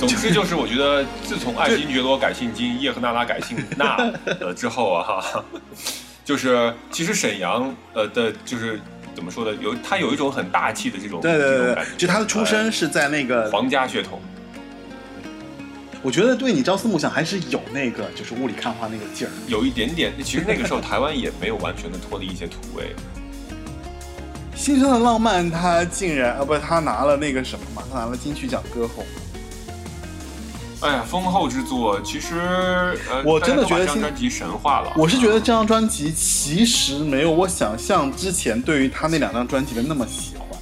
总之就是，我觉得自从爱新觉罗改姓金，叶赫那拉改姓那呃之后啊，哈，就是其实沈阳呃的，就是怎么说呢，有他有一种很大气的这种对对对对这种感觉，就他的出身是在那个呃皇家血统。我觉得对你朝思暮想还是有那个就是雾里看花那个劲儿。有一点点，其实那个时候台湾也没有完全的脱离一些土味，新生的浪漫，他竟然啊不，他拿了那个什么嘛，他拿了金曲奖歌后。哎呀，丰厚之作，其实呃，我真的觉得这张新专辑神话了。我是觉得这张专辑其实没有我想象之前对于他那两张专辑的那么喜欢，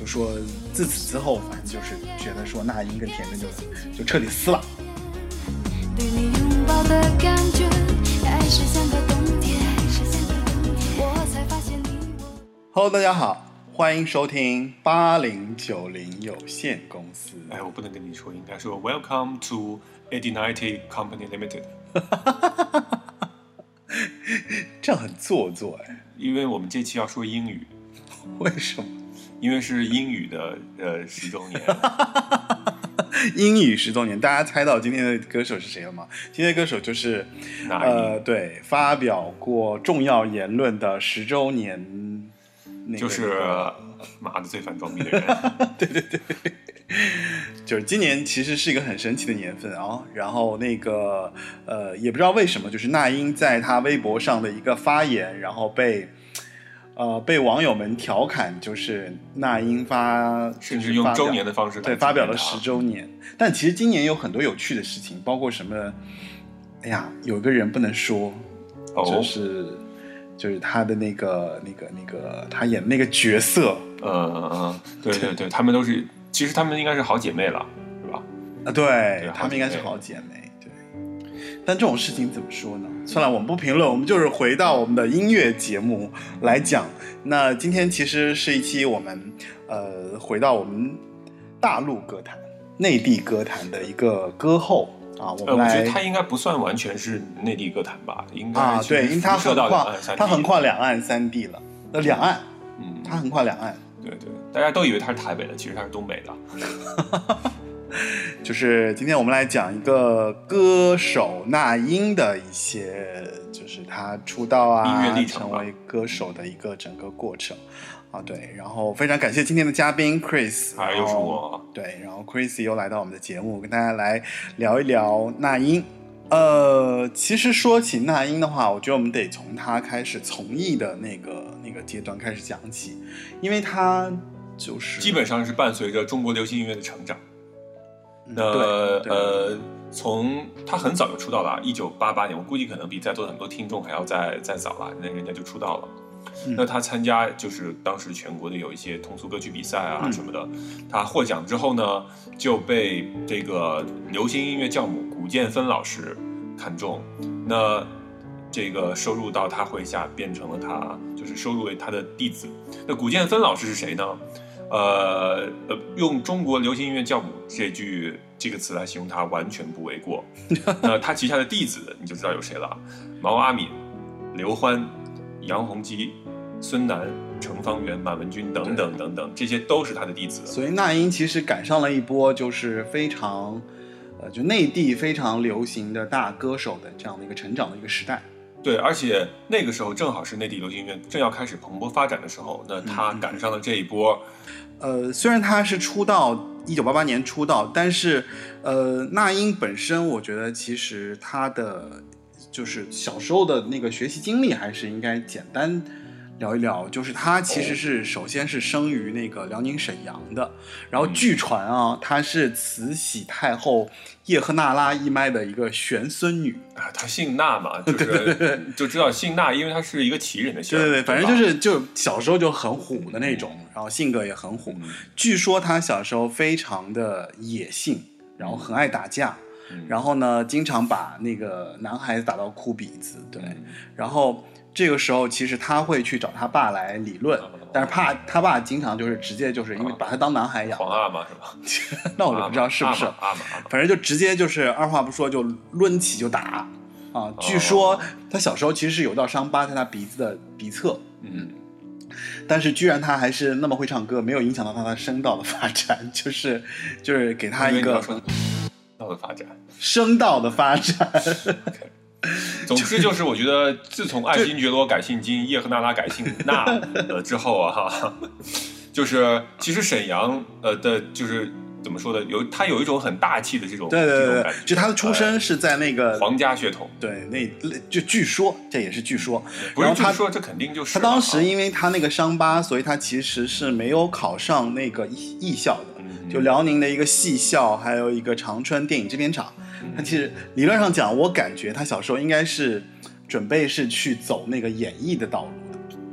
就说自此之后，反正就是觉得说那英跟田震就就彻底撕了。对你拥抱的感觉，还是像个冬天。我才发现你我。Hello，大家好，欢迎收听八零九零有限公司。哎，我不能跟你说，应该说 Welcome to Eighty Ninety Company Limited，这样很做作哎，因为我们这期要说英语，为什么？因为是英语的呃十周年。英语十周年，大家猜到今天的歌手是谁了吗？今天的歌手就是呃，对，发表过重要言论的十周年、那个，就是妈的最烦装逼的人，对对对 就是今年其实是一个很神奇的年份啊。然后那个呃，也不知道为什么，就是那英在她微博上的一个发言，然后被呃被网友们调侃，就是那英发甚至用周年的方式对发表了十周年。但其实今年有很多有趣的事情，包括什么？哎呀，有个人不能说，哦就是就是他的那个那个那个他演的那个角色嗯嗯嗯，对对对，他们都是，其实他们应该是好姐妹了，是吧？啊，对对他们应该是好好姐妹，对。但这种事情怎么说呢？算了，我们不评论，我们就是回到我们的音乐节目来讲。那今天其实是一期我们呃回到我们大陆歌坛、内地歌坛的一个歌后啊，我呃，们来我觉得他应该不算完全是内地歌坛吧，应该啊，对，因为它辐射到横跨两岸三地它横跨两岸三地了，那，两岸，嗯，它横跨两岸。对对，大家都以为他是台北的，其实他是东北的。就是今天我们来讲一个歌手那英的一些，就是他出道啊，音乐历程成为歌手的一个整个过程啊，对。然后非常感谢今天的嘉宾 Chris，啊，然又是我，对，然后 Chris 又来到我们的节目，跟大家来聊一聊那英。呃，其实说起那英的话，我觉得我们得从她开始从艺的那个那个阶段开始讲起，因为她就是基本上是伴随着中国流行音乐的成长。嗯那呃，从她很早就出道了，一九八八年，我估计可能比在座的很多听众还要再再早了，那人家就出道了。嗯那他参加就是当时全国的有一些通俗歌曲比赛啊嗯什么的，他获奖之后呢，就被这个流行音乐教母古建芬老师看中，那这个收入到他麾下，变成了他就是收入为他的弟子。那古建芬老师是谁呢？呃呃，用中国流行音乐教母这句这个词来形容他完全不为过。那他旗下的弟子你就知道有谁了：毛阿敏、刘欢、杨洪基、孙楠、程方圆、马文君等等等等，这些都是他的弟子。所以那英其实赶上了一波就是非常，呃，就内地非常流行的大歌手的这样的一个成长的一个时代。对，而且那个时候正好是内地流行音乐正要开始蓬勃发展的时候，那他赶上了这一波。呃，虽然他是出道一九八八年出道，但是呃，那英本身我觉得其实他的就是小时候的那个学习经历还是应该简单聊一聊。就是他其实是首先是生于那个辽宁沈阳的，然后据传啊，她是慈禧太后叶赫那拉一脉的一个玄孙女。啊，他姓纳嘛，就是就知道姓纳，因为他是一个旗人的姓。对对对，反正就是就小时候就很虎的那种，然后性格也很虎。嗯据说他小时候非常的野性，然后很爱打架，嗯然后呢，经常把那个男孩子打到哭鼻子。对，嗯。然后这个时候其实他会去找他爸来理论，但是怕他爸经常就是直接就是因为把他当男孩养，皇阿玛是吧？那我就不知道是不是。反正就直接就是二话不说就抡起就打。啊！据说他小时候其实是有道伤疤在他鼻子的鼻侧，嗯，但是居然他还是那么会唱歌，没有影响到他的声道的发展，就是就是给他一个道的发展，声道的发展。总之就是，我觉得自从爱新觉罗改姓金，叶赫那拉改姓那呃之后啊，哈，就是其实沈阳呃的，就是怎么说的？有他有一种很大气的这种对对对对，就他的出身呃是在那个皇家血统，对那就据说这也是据说，不是然后他说这肯定就是他当时因为他那个伤疤，所以他其实是没有考上那个艺艺校的。嗯就辽宁的一个戏校，还有一个长春电影制片厂。嗯他其实理论上讲，我感觉他小时候应该是准备是去走那个演艺的道路的，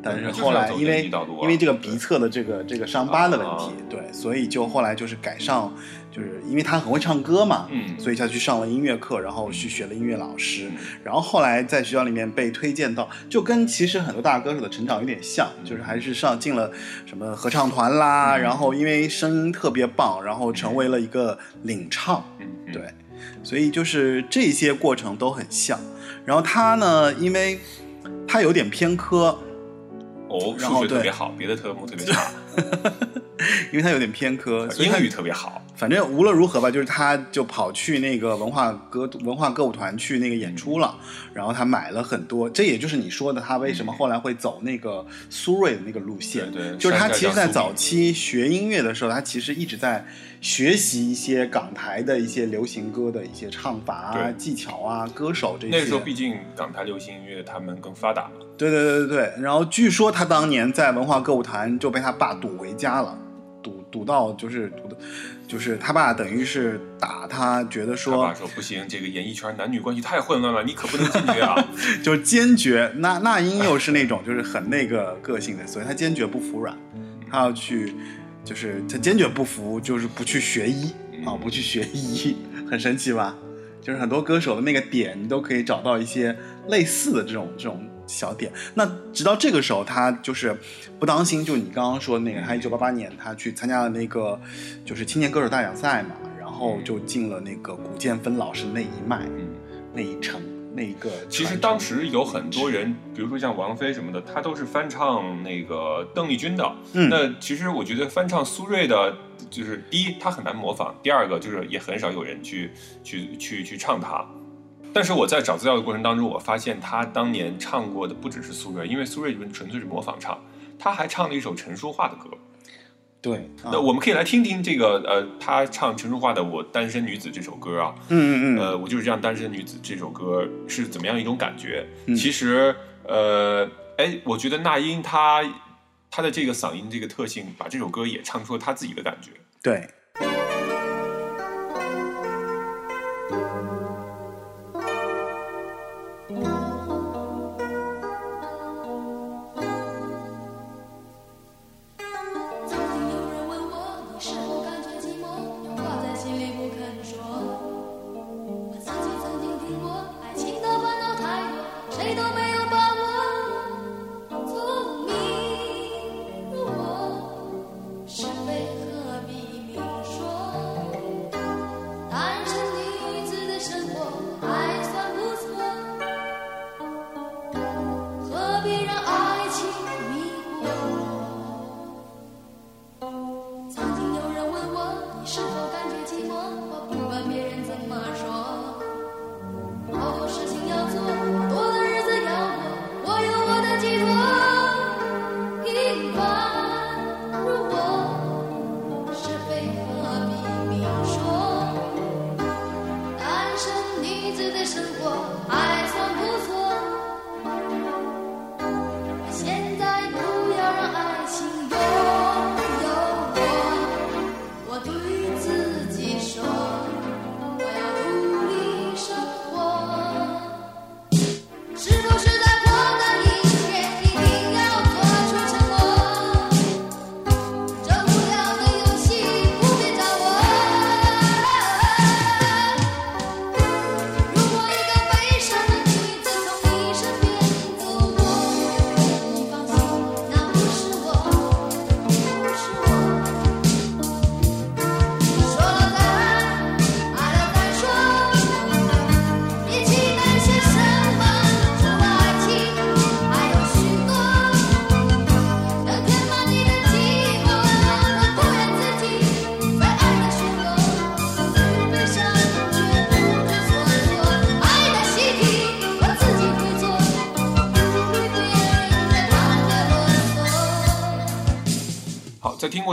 但是后来因为因为这个鼻侧的这个这个伤疤的问题啊，对，所以就后来就是改上，就是因为他很会唱歌嘛，嗯。所以他去上了音乐课，然后去学了音乐老师嗯，然后后来在学校里面被推荐到，就跟其实很多大歌手的成长有点像，就是还是上进了什么合唱团啦，嗯。然后因为声音特别棒，然后成为了一个领唱，对，所以就是这些过程都很像。然后他呢，因为他有点偏科，哦，数学特别好，别的科目特别差，因为他有点偏科，所以英语特别好，反正无论如何吧，就是他就跑去那个文化歌文化歌舞团去那个演出了，然后他买了很多，这也就是你说的他为什么后来会走那个苏芮的那个路线，对对就是他其实在早期学音乐的时候，他其实一直在学习一些港台的一些流行歌的一些唱法啊、技巧啊、歌手这些。那个时候毕竟港台流行音乐他们更发达，对对对对对，然后据说他当年在文化歌舞团就被他爸堵回家了，堵堵到就是赌的，就是他爸等于是打他，觉得说他说爸说不行，这个演艺圈男女关系太混乱了，你可不能进去啊。就是坚决。那那英又是那种就是很那个个性的，所以他坚决不服软，他要去，就是他坚决不服，就是不去学医啊，不去学医，很神奇吧？就是很多歌手的那个点，你都可以找到一些类似的这种这种小点。那直到这个时候，他就是不当心，就你刚刚说那个，他一九八八年他去参加了那个就是青年歌手大奖赛嘛，然后就进了那个古建芬老师那一脉、嗯，那一程、那一个。其实当时有很多人，比如说像王菲什么的，她都是翻唱那个邓丽君的。嗯那其实我觉得翻唱苏芮的，就是第一，她很难模仿；第二个就是也很少有人去去去去唱她。但是我在找资料的过程当中，我发现他当年唱过的不只是苏芮，因为苏芮纯粹是模仿唱，他还唱了一首陈淑桦的歌。对，啊那我们可以来听听这个呃，他唱陈淑桦的《我单身女子》这首歌啊。嗯嗯嗯，呃，我就是这样单身女子这首歌是怎么样一种感觉？嗯其实，呃，哎，我觉得那英她她的这个嗓音这个特性，把这首歌也唱出了她自己的感觉。对，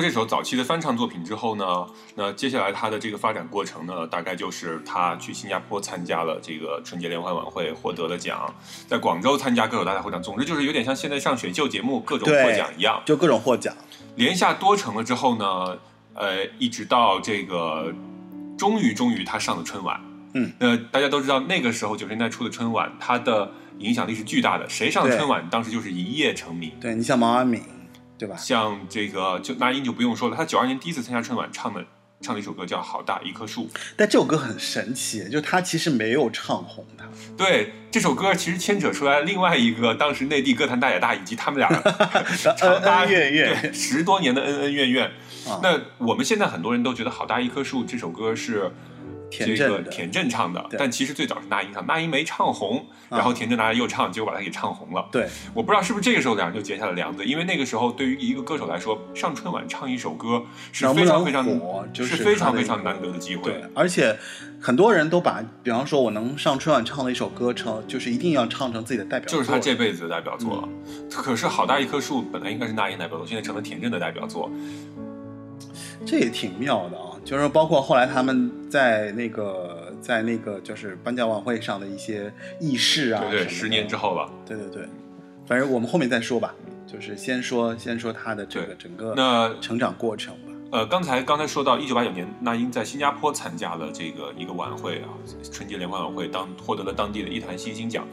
过这首早期的翻唱作品之后呢，那接下来他的这个发展过程呢，大概就是他去新加坡参加了这个春节联欢晚会，获得了奖，在广州参加歌手大赛获奖，总之就是有点像现在上选秀节目各种获奖一样。就各种获奖。连下多成了之后呢，呃，一直到这个，终于终于他上了春晚。嗯，那大家都知道那个时候九十年代初的春晚，它的影响力是巨大的，谁上对春晚当时就是一夜成名。对你像毛阿敏，对吧？像这个就那英就不用说了，他九二年第一次参加春晚唱的唱的一首歌叫《好大一棵树》。但这首歌很神奇，就他其实没有唱红他。对这首歌，其实牵扯出来另外一个当时内地歌坛大姐大以及他们俩 长达恩恩怨怨对十多年的恩恩怨怨。啊那我们现在很多人都觉得《好大一棵树》这首歌是这田震田震唱的，但其实最早是那英唱，那英没唱红，啊然后田震拿来又唱，结果把它给唱红了。对，我不知道是不是这个时候两人就结下了梁子，因为那个时候对于一个歌手来说，上春晚唱一首歌是非常非常是非常非常难得的机会对。，而且很多人都把，比方说我能上春晚唱的一首歌成，就是一定要唱成自己的代表作，就是他这辈子的代表作了。嗯可是好大一棵树本来应该是那英代表作，现在成了田震的代表作。这也挺妙的啊。就是包括后来他们在那个在那个就是颁奖晚会上的一些轶事啊，对对，十年之，后吧。对对对，反正我们后面再说吧，就是先说先说他的这个整个那成长过程吧。呃，刚才刚才说到一九八九年，那英在新加坡参加了这个一个晚会啊，春节联欢晚会，当获得了当地的一坛新星奖。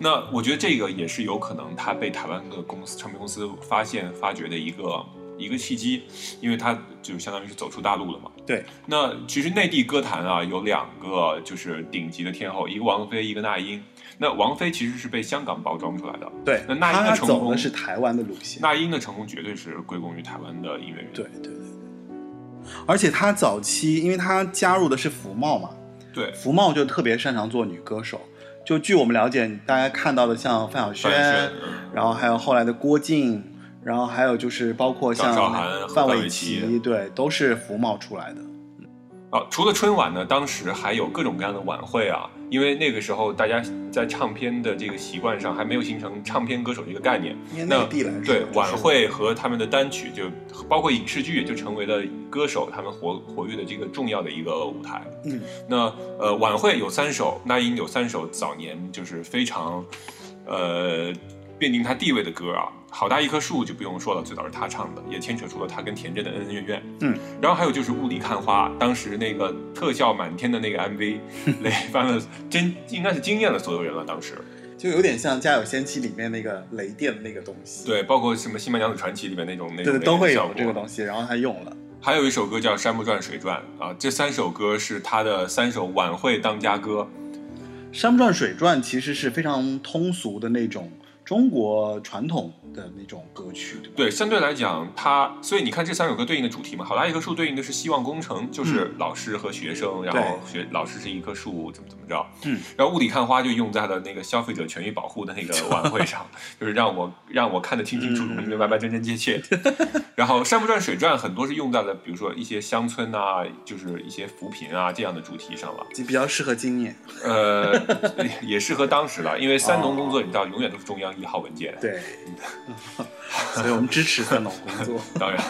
那我觉得这个也是有可能他被台湾的公司唱片公司发现发掘的一个一个契机，因为他就相当于是走出大陆了嘛。对，那其实内地歌坛啊有两个就是顶级的天后，一个王菲，一个那英。那王菲其实是被香港包装出来的，对，那那英的成功走的是台湾的路线。那英的成功绝对是归功于台湾的音乐人。对对对对，而且她早期，因为她加入的是福茂嘛，对，福茂就特别擅长做女歌手。就据我们了解，大家看到的像范晓萱，然后还有后来的郭靖，然后还有就是包括像范玮琪琪，对，都是福茂出来的。啊，除了春晚呢，当时还有各种各样的晚会啊，因为那个时候大家在唱片的这个习惯上还没有形成唱片歌手这个概念，那对晚会和他们的单曲就包括影视剧，就成为了歌手他们活活跃的这个重要的一个舞台。嗯，那呃晚会有三首，那英有三首早年就是非常呃奠定他地位的歌啊，好大一棵树就不用说了，最早是他唱的，也牵扯出了他跟田震的恩恩怨怨。嗯，然后还有就是雾里看花，当时那个特效满天的那个 MV，雷翻了真应该是惊艳了所有人了。当时就有点像《家有仙妻》里面那个雷电的那个东西，对，包括什么《新白娘子传奇》里面那种那种对，都会有这个东西，然后他用了。还有一首歌叫《山不转水转》啊，这三首歌是他的三首晚会当家歌。《山不转水转》其实是非常通俗的那种中国传统的那种歌曲，对吧？对，相对来讲，它所以你看这三首歌对应的主题嘛，好大一棵树对应的是希望工程，就是老师和学生，然后学老师是一棵树，怎么怎么着，嗯，然后雾里看花就用在了那个消费者权益保护的那个 晚会上，就是让我让我看得清清楚楚、嗯明明白白、真真切切。然后山不转水转很多是用在了比如说一些乡村啊，就是一些扶贫啊这样的主题上了。就比较适合今年。呃，也适合当时了，因为三农工作你知道永远都是中央一号文件。对，所以我们支持三农工作。当然。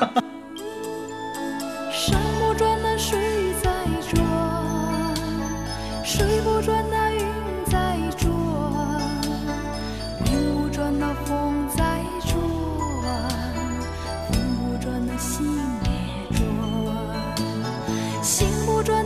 山不转，那水在转；水不转，那云在转；云不转，那风在转；风不转，那心也转；心不转，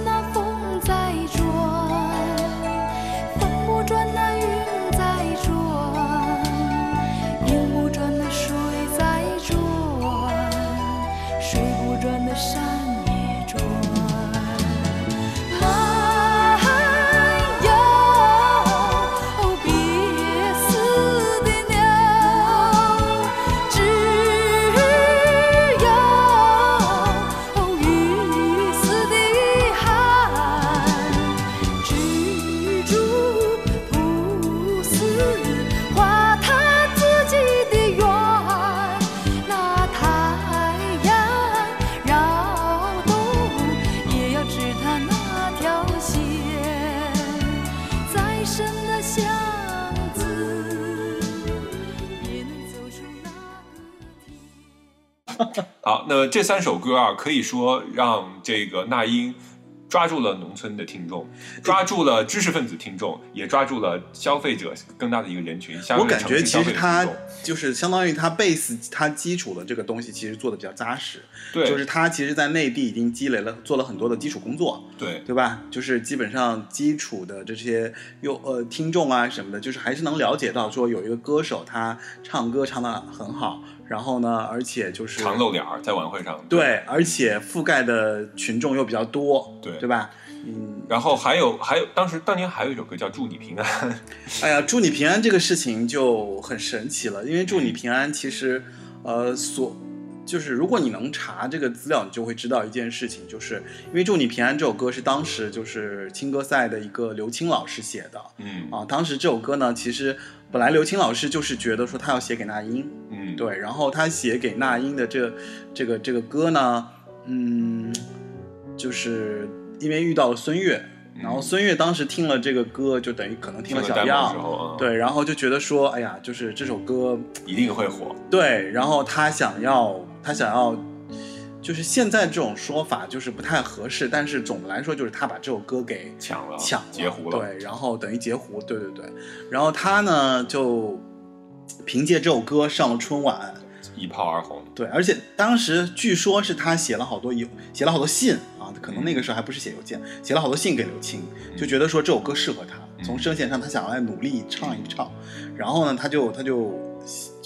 好，那这三首歌啊，可以说让这个那英抓住了农村的听众，抓住了知识分子听众，也抓住了消费者更大的一个人群。相我感觉其实他就是相当于他 base 他基础的这个东西，其实做的比较扎实。对，就是他其实，在内地已经积累了做了很多的基础工作，对对吧？就是基本上基础的这些又呃听众啊什么的，就是还是能了解到说有一个歌手他唱歌唱的很好，然后呢，而且就是常露脸儿在晚会上。对，而且覆盖的群众又比较多，对对吧？嗯，然后还有还有，当时当年还有一首歌叫《祝你平安》，哎呀，祝你平安这个事情就很神奇了，因为祝你平安其实，呃，所就是如果你能查这个资料，你就会知道一件事情，就是因为祝你平安这首歌是当时就是青歌赛的一个刘青老师写的嗯啊，当时这首歌呢，其实本来刘青老师就是觉得说他要写给那英，嗯，对，然后他写给那英的这这个这个歌呢，嗯，就是因为遇到了孙悦，然后孙悦当时听了这个歌，就等于可能听了小样，啊，，对，然后就觉得说，哎呀，就是这首歌，一定会火。对，然后他想要，他想要，就是现在这种说法就是不太合适，但是总的来说就是他把这首歌给抢了，抢了截胡了。对，然后等于截胡，对对对，然后他呢就凭借这首歌上了春晚，一炮而红。对，而且当时据说是他写了好多邮，写了好多信啊，可能那个时候还不是写邮件，写了好多信给刘青，就觉得说这首歌适合他，从声线上他想要来努力唱一唱，然后呢，他就他就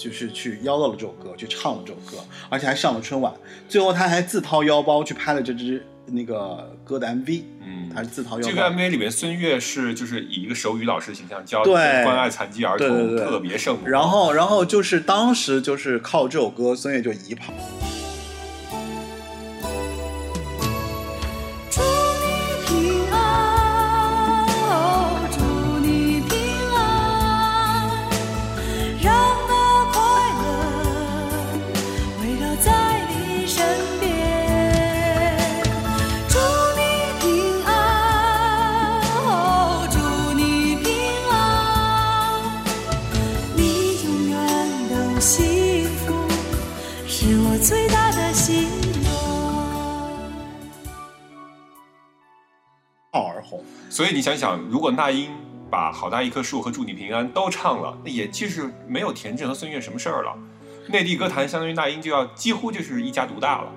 就是去邀到了这首歌，去唱了这首歌，而且还上了春晚，最后他还自掏腰包去拍了这支那个歌的 MV，嗯，他是自掏腰包。这个 MV 里面，孙悦是就是以一个手语老师的形象教对关爱残疾儿童，对对对特别圣母。然后，然后就是当时就是靠这首歌，孙悦就一炮。所以你想想，如果那英把《好大一棵树》和《祝你平安》都唱了，那也就是没有田震和孙悦什么事儿了。内地歌坛相当于那英就要几乎就是一家独大了。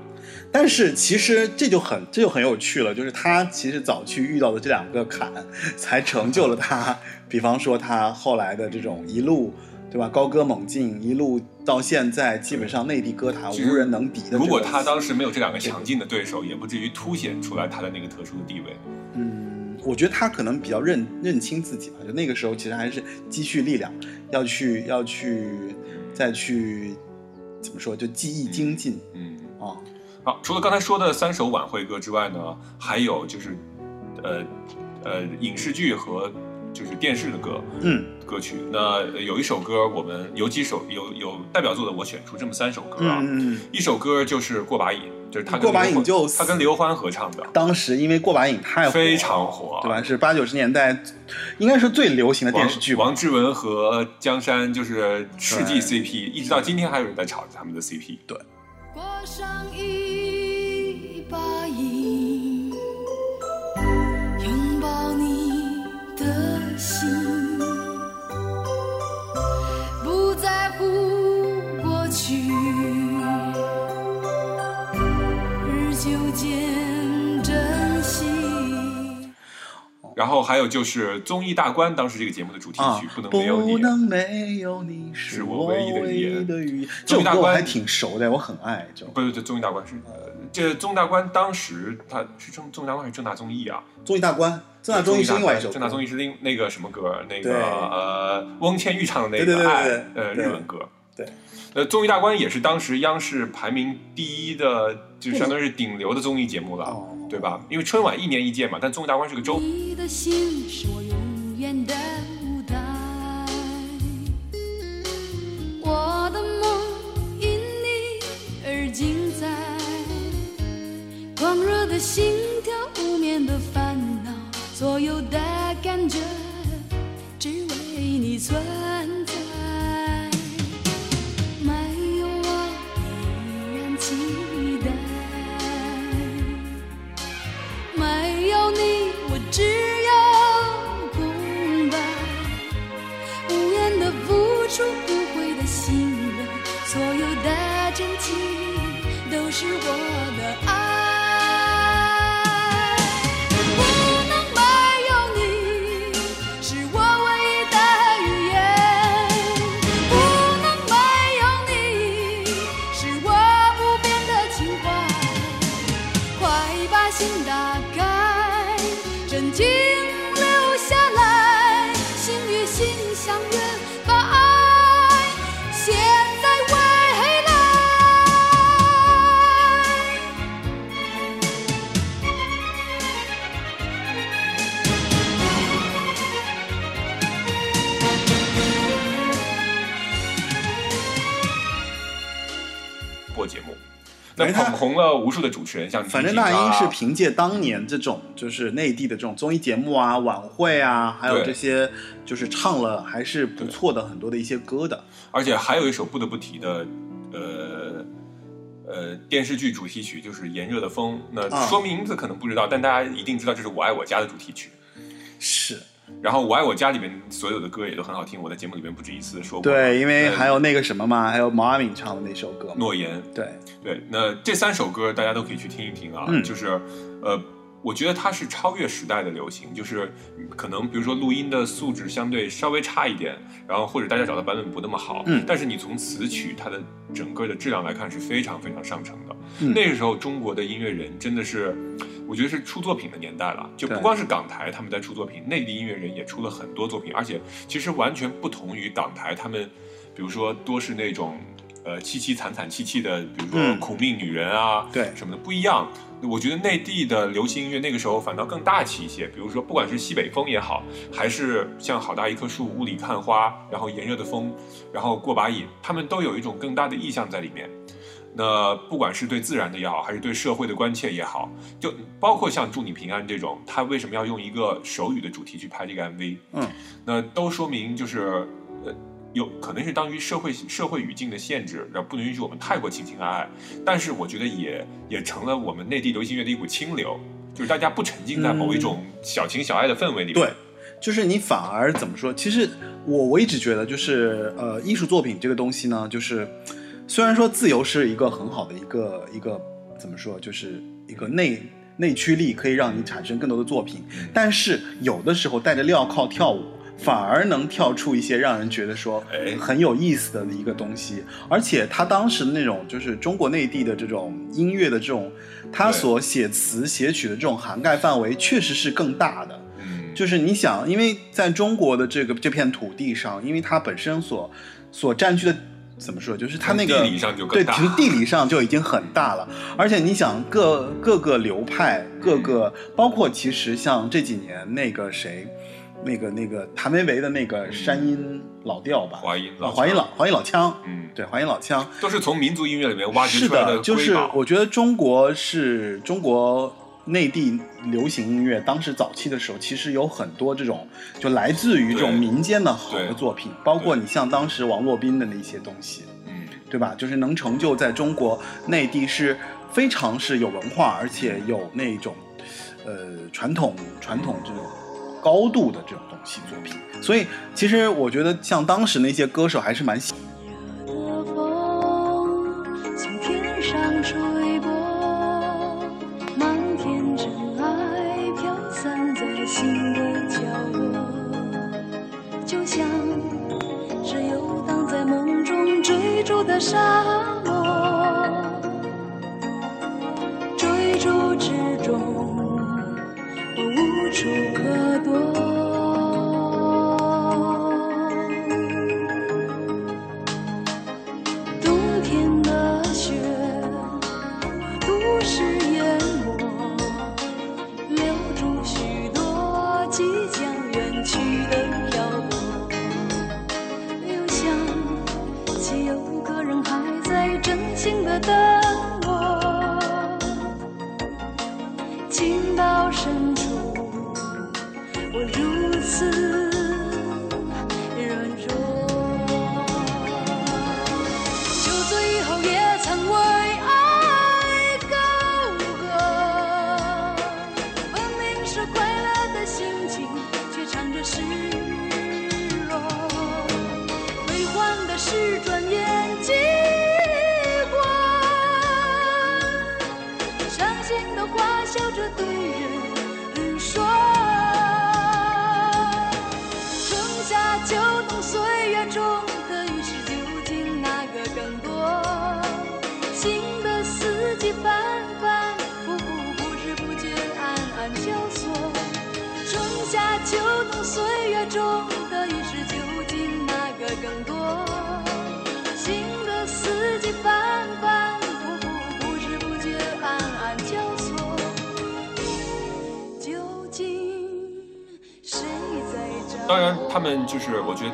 但是其实这就很这就很有趣了，就是他其实早期遇到的这两个坎，才成就了他。比方说他后来的这种一路，对吧？高歌猛进，一路到现在，基本上内地歌坛无人能敌的。如果他当时没有这两个强劲的对手，也不至于凸显出来他的那个特殊的地位。嗯，我觉得他可能比较认认清自己吧，就那个时候其实还是积蓄力量，要去要去再去怎么说，就技艺精进嗯，啊。好，除了刚才说的三首晚会歌之外呢，还有就是，呃呃，影视剧和就是电视的歌嗯歌曲。那呃有一首歌，我们有几首有有代表作的，我选出这么三首歌啊。嗯嗯嗯。一首歌就是《过把瘾》，就是他跟过把瘾就他跟刘欢合唱的，当时因为过把瘾太火了非常火，对吧？？是八九十年代，应该是最流行的电视剧吧。王王志文和江山就是世纪 CP，一直到今天还有人在吵他们的 CP。对过上一把瘾，拥抱你的心，然后还有就是综艺大观，当时这个节目的主题啊曲，不能没有你。不能没有你是是我我唯一的语言综艺大观我还挺熟的，我很爱这首不对这，综艺大观是呃，这综艺大观当时他是正综艺大观还是正大综艺啊？综艺大观，正大综艺是另外一首。正大综艺是另那个什么歌？那个呃，翁倩玉唱的那个爱呃日文歌。对，呃，综艺大观也是当时央视排名第一的，就相当于是顶流的综艺节目了，哦对吧？因为春晚一年一届嘛，但综艺大观是个周。你的心是我永远的舞台，我的梦因你而精彩，狂热的心跳，无眠的烦恼，所有的感觉只为你存在。只有空白。无言的付出无悔的心愿所有的真情都是我的爱。那捧红了无数的主持人，像反正那英是凭借当年这种就是内地的这种综艺节目啊、晚会啊，还有这些就是唱了还是不错的很多的一些歌的。而且还有一首不得不提的，呃呃电视剧主题曲就是《炎热的风》。那啊说名字可能不知道，但大家一定知道这是我爱我家的主题曲。是然后我爱我家里面所有的歌也都很好听，我在节目里面不止一次说过。对，因为呃还有那个什么嘛，还有毛阿敏唱的那首歌。诺言，对，对，那这三首歌大家都可以去听一听啊，嗯就是呃。我觉得它是超越时代的流行，就是可能比如说录音的素质相对稍微差一点，然后或者大家找的版本不那么好，嗯但是你从词曲它的整个的质量来看是非常非常上乘的。嗯那个时候中国的音乐人真的是，我觉得是出作品的年代了，就不光是港台他们在出作品，内地音乐人也出了很多作品，而且其实完全不同于港台他们，比如说多是那种。呃，凄凄惨惨戚戚的，比如说嗯苦命女人啊，对什么的不一样。我觉得内地的流行音乐那个时候反倒更大气一些，比如说不管是西北风也好，还是像好大一棵树、雾里看花，然后炎热的风，然后过把瘾，他们都有一种更大的意象在里面。那不管是对自然的也好，还是对社会的关切也好，就包括像《祝你平安》这种，他为什么要用一个手语的主题去拍这个 MV？嗯，那都说明就是呃。有可能是当于社会社会语境的限制，然后不能允许我们太过情情爱爱，但是我觉得也也成了我们内地流行乐的一股清流，就是大家不沉浸在某一种小情小爱的氛围里面。对，就是你反而怎么说？其实我我一直觉得，就是呃，艺术作品这个东西呢，就是虽然说自由是一个很好的一个一个怎么说，就是一个内内驱力，可以让你产生更多的作品，嗯但是有的时候带着镣铐跳舞。反而能跳出一些让人觉得说哎。很有意思的一个东西，而且他当时的那种就是中国内地的这种音乐的这种，他所写词写曲的这种涵盖范围确实是更大的。嗯，就是你想，因为在中国的这个这片土地上，因为它本身所所占据的怎么说，就是它那个对，其实地理上就已经很大了。而且你想各各个流派，各个包括其实像这几年那个谁，那个那个谭维维的那个山音老调吧，华音老啊华音老华音老腔，嗯，对，华音老腔。都是从民族音乐里面挖掘出来的，就是我觉得中国是中国内地流行音乐，当时早期的时候，其实有很多这种就来自于这种民间的好的作品，包括你像当时王洛宾的那些东西，嗯，对吧？就是能成就在中国内地是非常是有文化，而且有那种呃传统传统这种高度的这种东西作品。所以其实我觉得像当时那些歌手还是蛮喜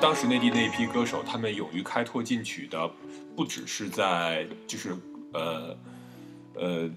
当时内地那一批歌手，他们勇于开拓进取的，不只是在就是呃呃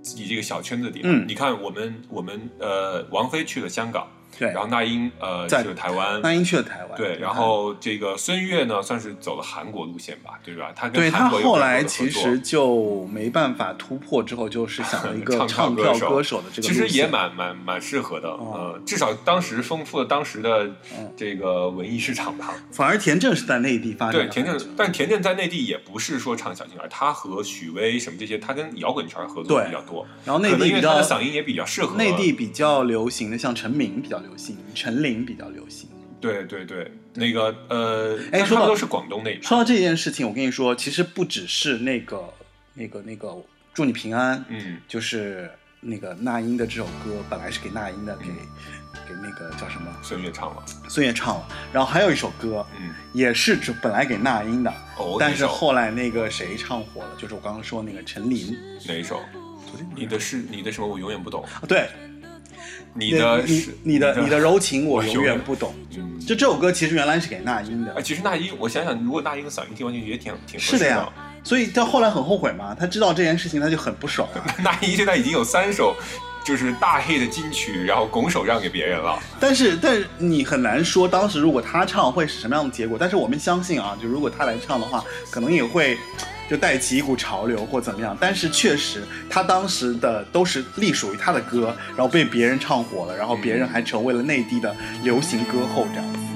自己这个小圈子里。嗯。你看我们我们呃王菲去了香港，对。然后那英呃去了台湾，那英去了台湾，对，然后这个孙悦呢，算是走了韩国路线吧，对吧？他跟对他后来其实就没办法突破，之后就是想了一个 唱唱跳歌手的这个其实也蛮蛮蛮适合的，哦呃，至少当时丰富了当时的嗯这个文艺市场吧。反而田震是在内地发展对，的田震，但田震在内地也不是说唱小情儿，他和许巍什么这些，他跟摇滚圈合作对比较多，然后内地比较他的嗓音也比较适合内地比较流行的，像陈明比较流行，陈琳比较流行。对对对，那个呃，哎说到但他们都是广东那边，说到这件事情，我跟你说，其实不只是那个、那个、那个“祝你平安”，嗯，就是那个那英的这首歌，本来是给那英的，给嗯给那个叫什么孙悦唱了，孙悦唱了。然后还有一首歌，嗯，也是只本来给那英的，哦，但是后来那个谁唱火了，就是我刚刚说那个陈琳。哪一首？你的是你的什么？我永远不懂。啊对，你的你是你的你的柔情我永远远不懂。嗯，就这首歌其实原来是给那英的啊，，其实那英，我想想，如果那英的嗓音听上去也挺挺是的呀。所以他后来很后悔嘛，他知道这件事情他就很不爽啊。那英现在已经有三首就是大 hit 的金曲，然后拱手让给别人了。但是，但是你很难说当时如果他唱会是什么样的结果。但是我们相信啊，就如果他来唱的话，可能也会就带起一股潮流或怎么样。但是确实，他当时的都是隶属于他的歌，然后被别人唱火了，然后别人还成为了内地的流行歌后这样子。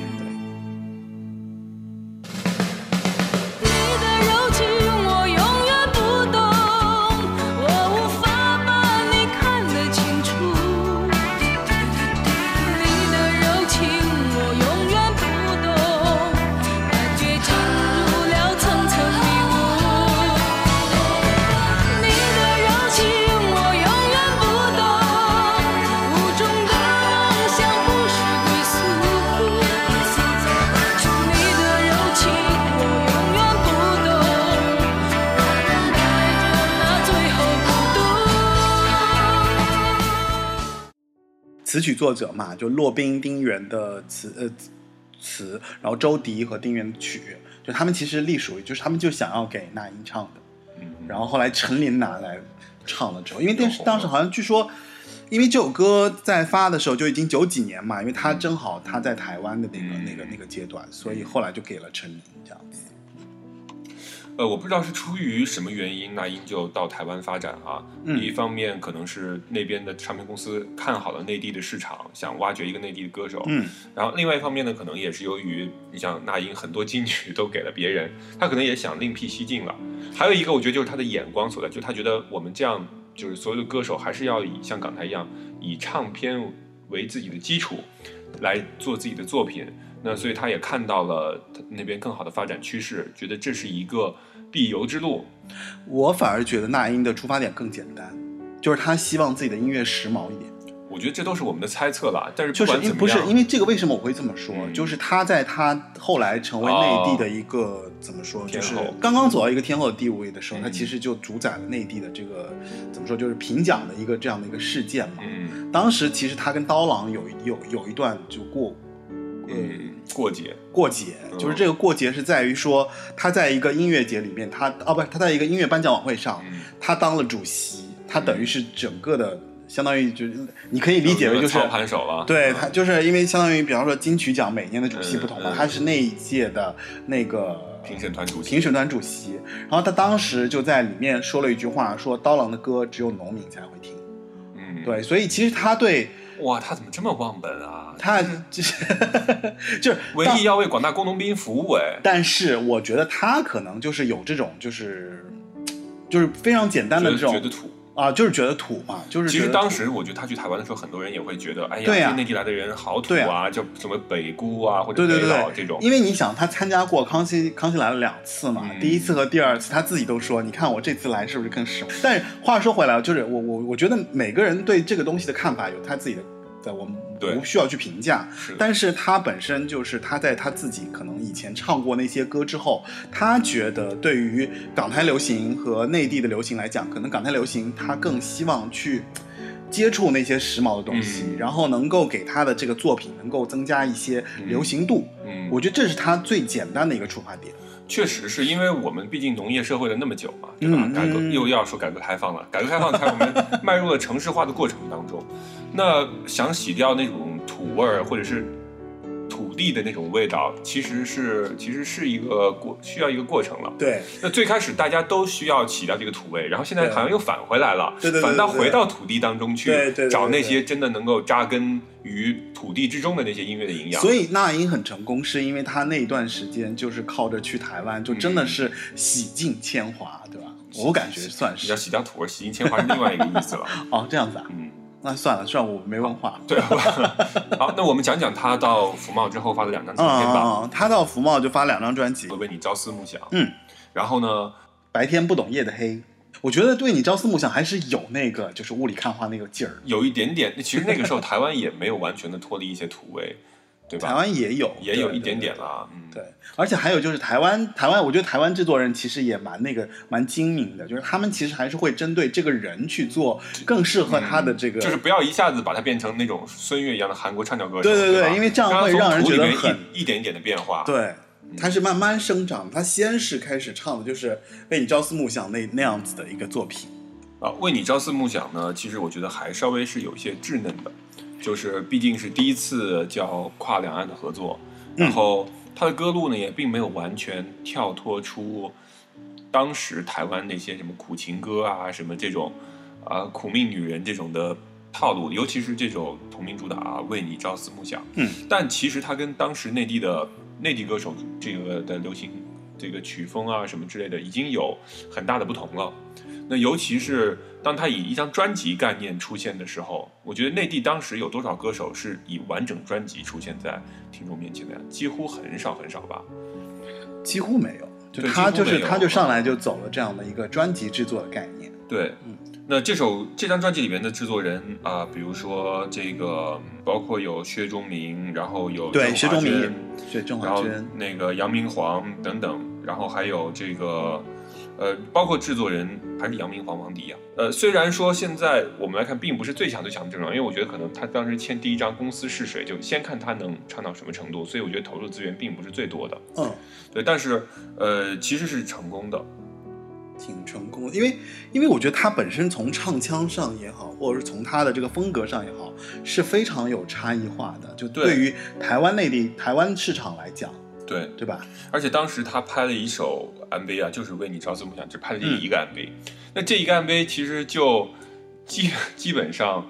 词曲作者嘛，就骆宾、丁原的词呃词，然后周迪和丁原的曲，就他们其实隶属于，就是他们就想要给那英唱的，嗯，然后后来陈琳拿来唱了之后，因为电视当时好像据说，因为这首歌在发的时候就已经九几年嘛，因为他正好他在台湾的那个、嗯。那个那个阶段，所以后来就给了陈琳这样子。呃，我不知道是出于什么原因，那英就到台湾发展啊。嗯一方面可能是那边的唱片公司看好了内地的市场，想挖掘一个内地的歌手。嗯，然后另外一方面呢，可能也是由于你像那英很多金曲都给了别人，他可能也想另辟蹊径了。还有一个，我觉得就是他的眼光所在，就他觉得我们这样就是所有的歌手还是要以像港台一样以唱片为自己的基础来做自己的作品。那所以他也看到了他那边更好的发展趋势，觉得这是一个必由之路。我反而觉得那英的出发点更简单，就是他希望自己的音乐时髦一点。我觉得这都是我们的猜测啦，但是就是不是因为这个为什么我会这么说？嗯就是他在他后来成为内地的一个、怎么说，就是刚刚走到一个天后的地位的时候，嗯他其实就主宰了内地的这个怎么说，就是评奖的一个这样的一个事件嘛。嗯当时其实他跟刀郎有有有一段就过。呃，嗯过节，过节嗯就是这个过节是在于说他在一个音乐节里面，他哦不是他在一个音乐颁奖晚会上，嗯，他当了主席，他等于是整个的相当于就是你可以理解为就是操盘手了，对嗯他就是因为相当于，比方说金曲奖每年的主席不同嘛，他是那一届的那个评审团主席评审团主席，然后他当时就在里面说了一句话，说刀郎的歌只有农民才会听。嗯，对，所以其实他对哇，他怎么这么忘本啊？他 就是就是当唯一要为广大工农兵服务哎，但是我觉得他可能就是有这种就是就是非常简单的这种觉得觉得土，啊，就是觉得土嘛，就是其实当时我觉得他去台湾的时候，很多人也会觉得，哎呀，内地来的人好土对啊，就什么北姑啊或者北老对这种。因为你想，他参加过康熙康熙来了两次嘛，嗯第一次和第二次他自己都说，你看我这次来是不是更时髦？但是话说回来，就是我我我觉得每个人对这个东西的看法有他自己的，在我不需要去评价。是但是他本身就是他在他自己可能以前唱过那些歌之后，他觉得对于港台流行和内地的流行来讲，可能港台流行他更希望去接触那些时髦的东西，嗯然后能够给他的这个作品能够增加一些流行度。嗯，我觉得这是他最简单的一个出发点。确实是因为我们毕竟农业社会了那么久嘛，对吧？嗯改革嗯又要说改革开放了，改革开放才我们 迈入了城市化的过程当中。那想洗掉那种土味儿或者是土地的那种味道，其实是其实是一个过需要一个过程了。对，那最开始大家都需要洗掉这个土味，然后现在好像又返回来了，对对对反倒回到土地当中去，找那些真的能够扎根于土地之中的那些音乐的营养。所以那英很成功，是因为他那一段时间就是靠着去台湾，就真嗯的是洗尽铅华，对吧？我感觉算是要洗掉土味，洗尽铅华是另外一个意思了。哦，这样子啊，嗯，那算了，算了，我没文化。对啊。好，那我们讲讲他到福茂之后发的两张唱片吧。嗯，他到福茂就发两张专辑，为你朝思暮想。嗯，然后呢，白天不懂夜的黑。我觉得对你朝思暮想还是有那个就是雾里看花那个劲儿。有一点点，其实那个时候台湾也没有完全的脱离一些土味，对吧？台湾也有，也有一点点对啦，嗯，对，而且还有就是台湾，台湾，我觉得台湾制作人其实也蛮那个蛮精明的，就是他们其实还是会针对这个人去做更适合他的这个，嗯就是不要一下子把它变成那种孙悦一样的韩国唱跳歌手，对对对吧因为这样会让人觉得很一一点一点的变化。，对，他是慢慢生长。他先是开始唱的就是为你朝思暮想那那样子的一个作品，啊，为你朝思暮想呢，其实我觉得还稍微是有一些稚嫩的，就是毕竟是第一次叫跨两岸的合作，嗯然后他的歌路呢也并没有完全跳脱出当时台湾那些什么苦情歌啊，什么这种啊苦命女人这种的套路，尤其是这首同名主打啊《为你朝思暮想》，嗯，但其实他跟当时内地的内地歌手这个的流行这个曲风啊什么之类的已经有很大的不同了。那尤其是当他以一张专辑概念出现的时候，我觉得内地当时有多少歌手是以完整专辑出现在听众面前的呀？几乎很少很少吧。几乎没有。就对他就是他就上来就走了这样的一个专辑制作的概念。对，嗯那这首这张专辑里面的制作人啊、比如说这个包括有薛忠明，然后有对，华薛忠明也娟，对郑然后那个杨明煌等等，然后还有这个，呃，包括制作人还是杨明煌、王迪呀。呃，虽然说现在我们来看并不是最强最强的阵容，因为我觉得可能他当时签第一张《公司是谁》，就先看他能唱到什么程度，所以我觉得投入资源并不是最多的。嗯，对，但是呃，其实是成功的。挺成功的，因为因为我觉得他本身从唱腔上也好，或者是从他的这个风格上也好，是非常有差异化的。就对对于台湾内地台湾市场来讲，对，对吧？而且当时他拍了一首 MV 啊，就是为你朝思暮想，只拍了这一个嗯 MV、那这一个 MV 其实就基 基本上，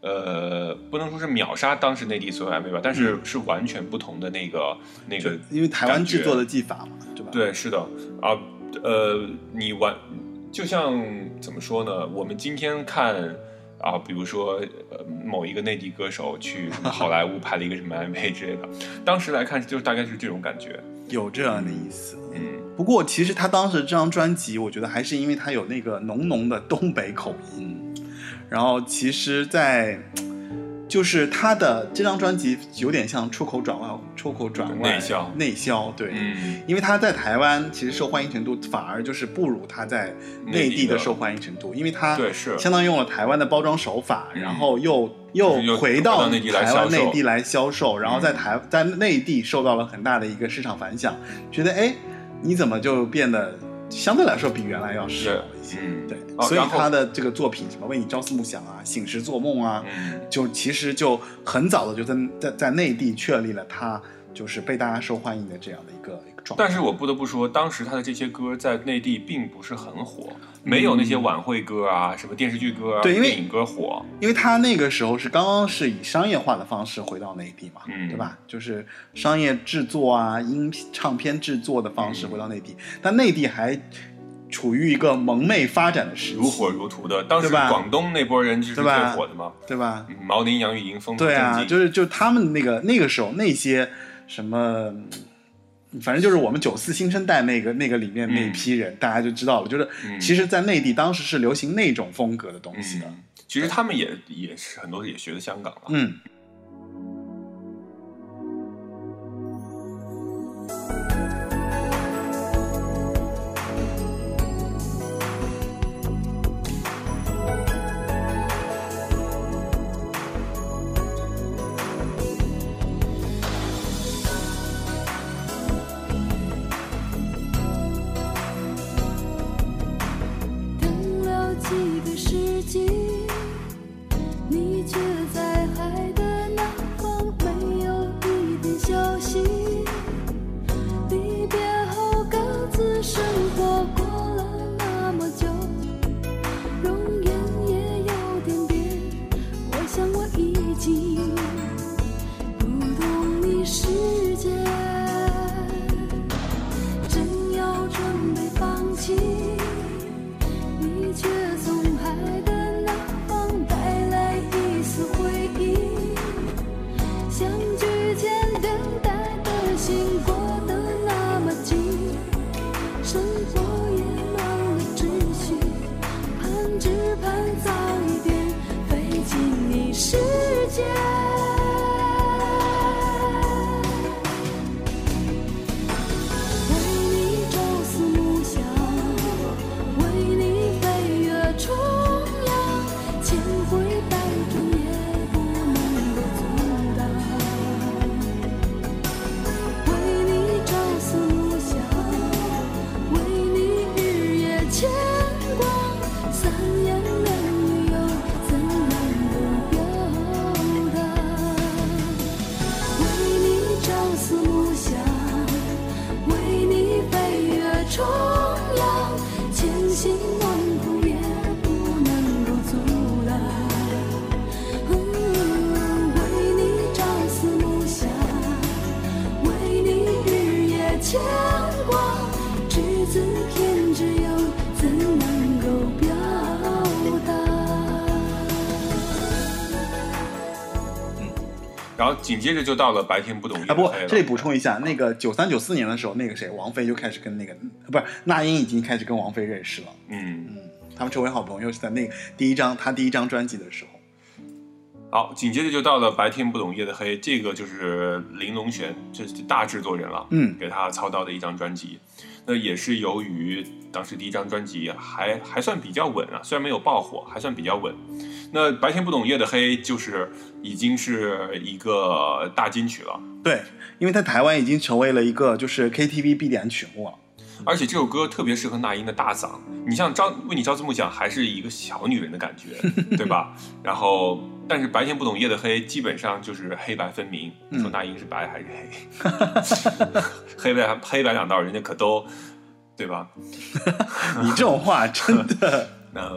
呃，不能说是秒杀当时内地所有 MV 吧，但是是完全不同的那个那个因为台湾制作的技法嘛，对吧？对，是的啊，呃，你完就像怎么说呢？我们今天看啊，比如说呃某一个内地歌手去什 么好莱坞拍了一个什么 MV 之类的，当时来看就是大概是这种感觉。有这样的意思。嗯，不过其实他当时这张专辑，我觉得还是因为他有那个浓浓的东北口音，然后其实在，就是他的这张专辑有点像出口转外，出口转外内销。内销对。嗯，因为他在台湾其实受欢迎程度反而就是不如他在内地的受欢迎程度，因为他对是。相当于用了台湾的包装手法，嗯然后又又又回回到台湾内地来销售，然后在嗯。台在内地受到了很大的一个市场反响，觉得哎，你怎么就变得相对来说比原来要少一些？嗯对，所以他的这个作品什么为你朝思暮想啊、醒时做梦啊，嗯，就其实就很早的就在在在内地确立了他就是被大家受欢迎的这样的一个一个状态。但是我不得不说，当时他的这些歌在内地并不是很火，没有那些晚会歌啊、什么电视剧歌啊、对因为电影歌火。因为他那个时候是刚刚是以商业化的方式回到内地嘛，嗯对吧？就是商业制作啊、音唱片制作的方式嗯回到内地，但内地还处于一个萌妹发展的时期，如火如荼的。当时广东那波人就是最火的嘛，对吧？嗯毛宁、杨钰莹风头对啊。就是就他们那个那个时候那些什么，嗯反正就是我们九四新生代那个那个里面那一批人，大家就知道了。就是嗯其实，在内地当时是流行那种风格的东西的。嗯，其实他们也也是很多也学的香港了。嗯，紧接着就到了白天不懂夜啊不这里补充一下，那个九三九四年的时候，那个谁，王菲就开始跟那个不是那英已经开始跟王菲认识了。嗯，嗯，他们成为好朋友是在那个第一张他第一张专辑的时候。好，紧接着就到了白天不懂夜的黑，这个就是林隆璇，这是大制作人了，嗯给他操刀的一张专辑。那也是由于当时第一张专辑还还算比较稳啊，虽然没有爆火，还算比较稳。那白天不懂夜的黑就是已经是一个大金曲了，对，因为在台湾已经成为了一个就是 KTV 必点曲目了。而且这首歌特别适合那英的大嗓。你像朝为你朝思暮想，还是一个小女人的感觉，对吧？然后，但是白天不懂夜的黑，基本上就是黑白分明。你说那英是白还是黑？黑白黑白两道，人家可都，对吧？你这种话真的 那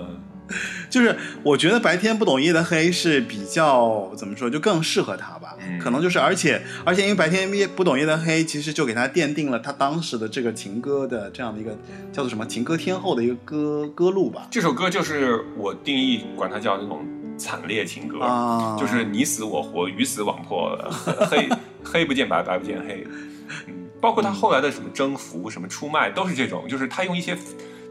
就是，我觉得白天不懂夜的黑是比较怎么说，就更适合他吧。嗯可能就是，而且而且因为白天夜不懂夜的黑，其实就给他奠定了他当时的这个情歌的这样的一个叫做什么情歌天后的一个歌歌路吧。这首歌就是我定义管它叫那种惨烈情歌，啊就是你死我活，鱼死网破，黑黑不见白，白不见黑。嗯，包括他后来的什么征服、什么出卖，都是这种，就是他用一些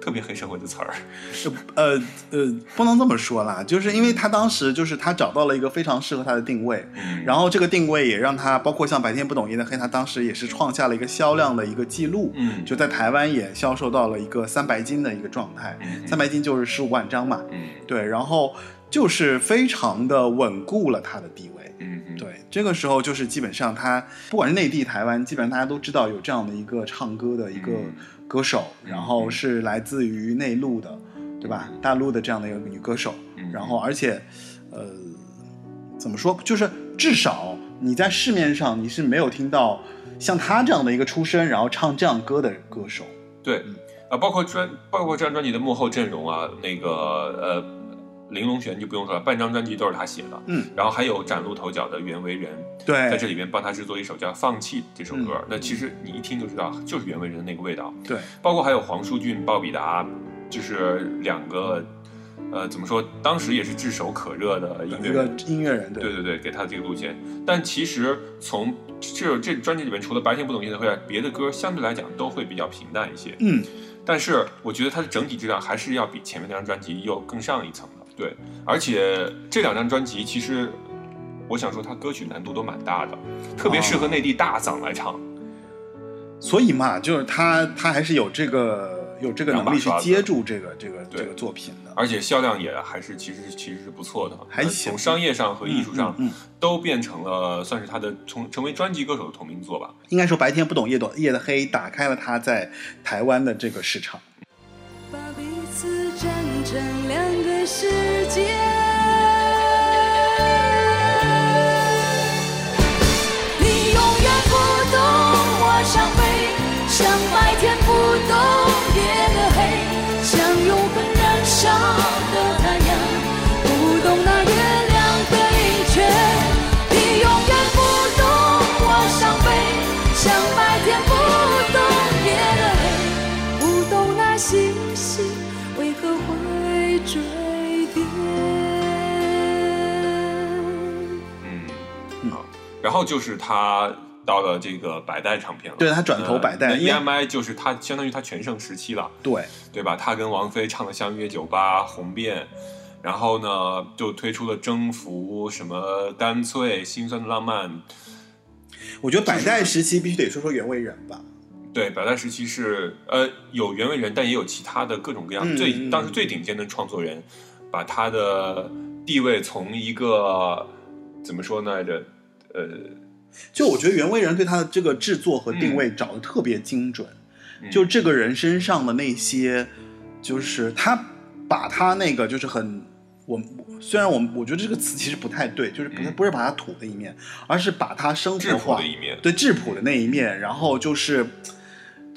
特别黑社会的词儿。是呃呃，不能这么说啦，就是因为他当时就是他找到了一个非常适合他的定位，嗯，然后这个定位也让他包括像白天不懂夜的黑，他当时也是创下了一个销量的一个记录，嗯。就在台湾也销售到了一个三白金的一个状态，嗯。三白金就是十五万张嘛，嗯。对，然后就是非常的稳固了他的地位。嗯嗯，对，这个时候就是基本上他不管是内地、台湾，基本上大家都知道有这样的一个唱歌的一个嗯歌手，然后是来自于内陆的，对吧？大陆的这样的一个女歌手，嗯然后而且，呃，怎么说？就是至少你在市面上你是没有听到像她这样的一个出身，然后唱这样歌的歌手。对，啊，包括专包括这张专辑的幕后阵容啊，那个呃玲珑璇就不用说了，半张专辑都是他写的。嗯，然后还有崭露头角的袁惟仁，对，在这里面帮他制作一首叫《放弃》这首歌。嗯那其实你一听就知道，就是袁惟仁的那个味道。对，包括还有黄舒骏、鲍比达，就是两个，呃，怎么说？当时也是炙手可热的音乐。音乐人，对对对，给他这个路线。但其实从这这专辑里面，除了《白天不懂夜的会》，别的歌相对来讲都会比较平淡一些。嗯，但是我觉得它的整体质量还是要比前面那张专辑又更上一层的。对，而且这两张专辑其实，我想说它歌曲难度都蛮大的，特别适合内地大嗓来唱。所以嘛，就是他他还是有这个有这个能力去接住这个这个这个作品的。而且销量也还是其实其实是不错的，呃还行从商业上和艺术上嗯嗯嗯都变成了算是他的从成为专辑歌手的同名作吧。应该说白天不懂夜懂夜的黑，打开了他在台湾的这个市场。把彼此站成两个世界。你永远不懂我伤悲，像白天然后就是他到了这个百代唱片了，对他转投百代 EMI 就是他相当于他全盛时期了，对，对吧？他跟王菲唱的《相约酒吧》《红遍》，然后呢就推出了《征服》什么《干脆》《心酸的浪漫》，我觉得百代时期必须得说说袁惟仁吧。对，百代时期是呃有袁惟仁，但也有其他的各种各样、最当时最顶尖的创作人，把他的地位从一个怎么说呢来着？呃，就我觉得袁惟仁对他的这个制作和定位找的特别精准，嗯。就这个人身上的那些，就是他把他那个就是很。我虽然我我觉得这个词其实不太对，就是不是嗯。不是把他土的一面，而是把他生活化朴的一面，对质朴的那一面，然后就是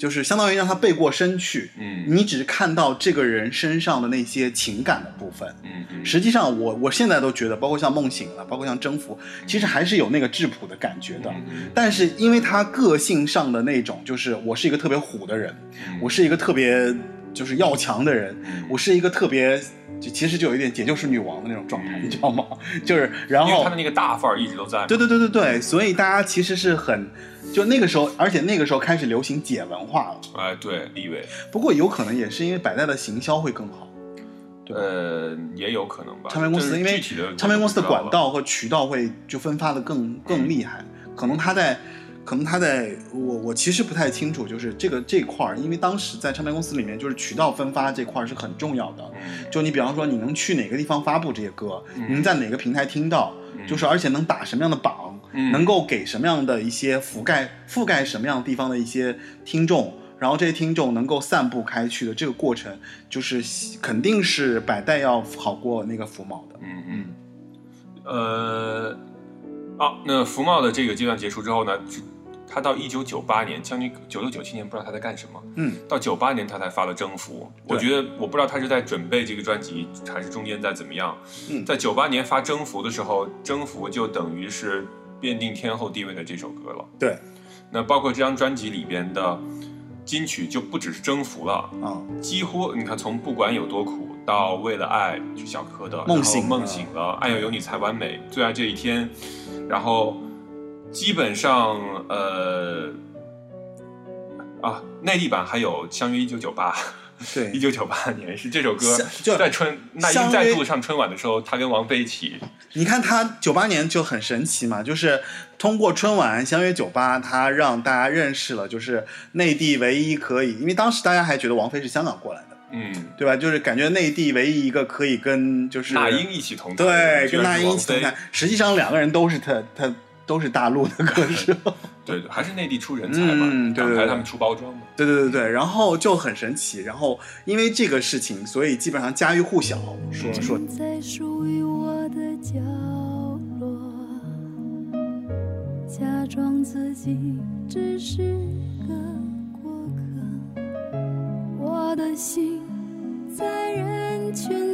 就是相当于让他背过身去，嗯你只是看到这个人身上的那些情感的部分。嗯嗯，实际上我，我现在都觉得，包括像《梦醒了》，包括像《征服》，其实还是有那个质朴的感觉的。但是因为他个性上的那种，就是我是一个特别虎的人，嗯我是一个特别就是要强的人，嗯我是一个特别就其实就有一点解救是女王的那种状态，嗯你知道吗？就是然后他的那个大范儿一直都在，对对对对对，所以大家其实是很就那个时候，而且那个时候开始流行解文化了。哎，对，立伟，不过有可能也是因为百代的行销会更好，对？呃，也有可能吧。唱片公司因为唱片公司的管道和渠道会就分发的更更厉害，可能他在，可能他在我我其实不太清楚，就是这个这块儿，因为当时在唱片公司里面，就是渠道分发这块儿是很重要的。嗯就你比方说，你能去哪个地方发布这些歌，嗯你能在哪个平台听到，嗯就是而且能打什么样的榜，嗯能够给什么样的一些覆盖覆盖什么样的地方的一些听众，然后这些听众能够散布开去的这个过程，就是肯定是百代要好过那个福茂的。嗯嗯，呃，啊，那福茂的这个阶段结束之后呢，他到一九九八年，将近九六九七年，不知道他在干什么。嗯，到九八年他才发了《征服》，我觉得我不知道他是在准备这个专辑，还是中间在怎么样。嗯在九八年发《征服》的时候，《征服》就等于是奠定天后地位的这首歌了。对那包括这张专辑里边的金曲，就不只是《征服》了，啊，几乎你看，从不管有多苦到为了爱去小柯的梦醒梦醒了，爱要有你才完美，最爱这一天，然后基本上呃啊，内地版还有《相约一九九八》，一对，九九八年是这首歌就在春那英再度上春晚的时候，他跟王菲一起，你看他九八年就很神奇嘛，就是通过春晚相约九八，他让大家认识了，就是内地唯一可以，因为当时大家还觉得王菲是香港过来的，嗯，对吧？就是感觉内地唯一一个可以跟就是那英一起同台，对跟那英一起同台，实际上两个人都是他他都是大陆的歌手。对对，还是内地出人才嘛，嗯对对对他们出包装嘛，对对对对，然后就很神奇，然后因为这个事情，所以基本上家喻户晓，说说在属于我的角落，假装自己只是个过客。我的心在人群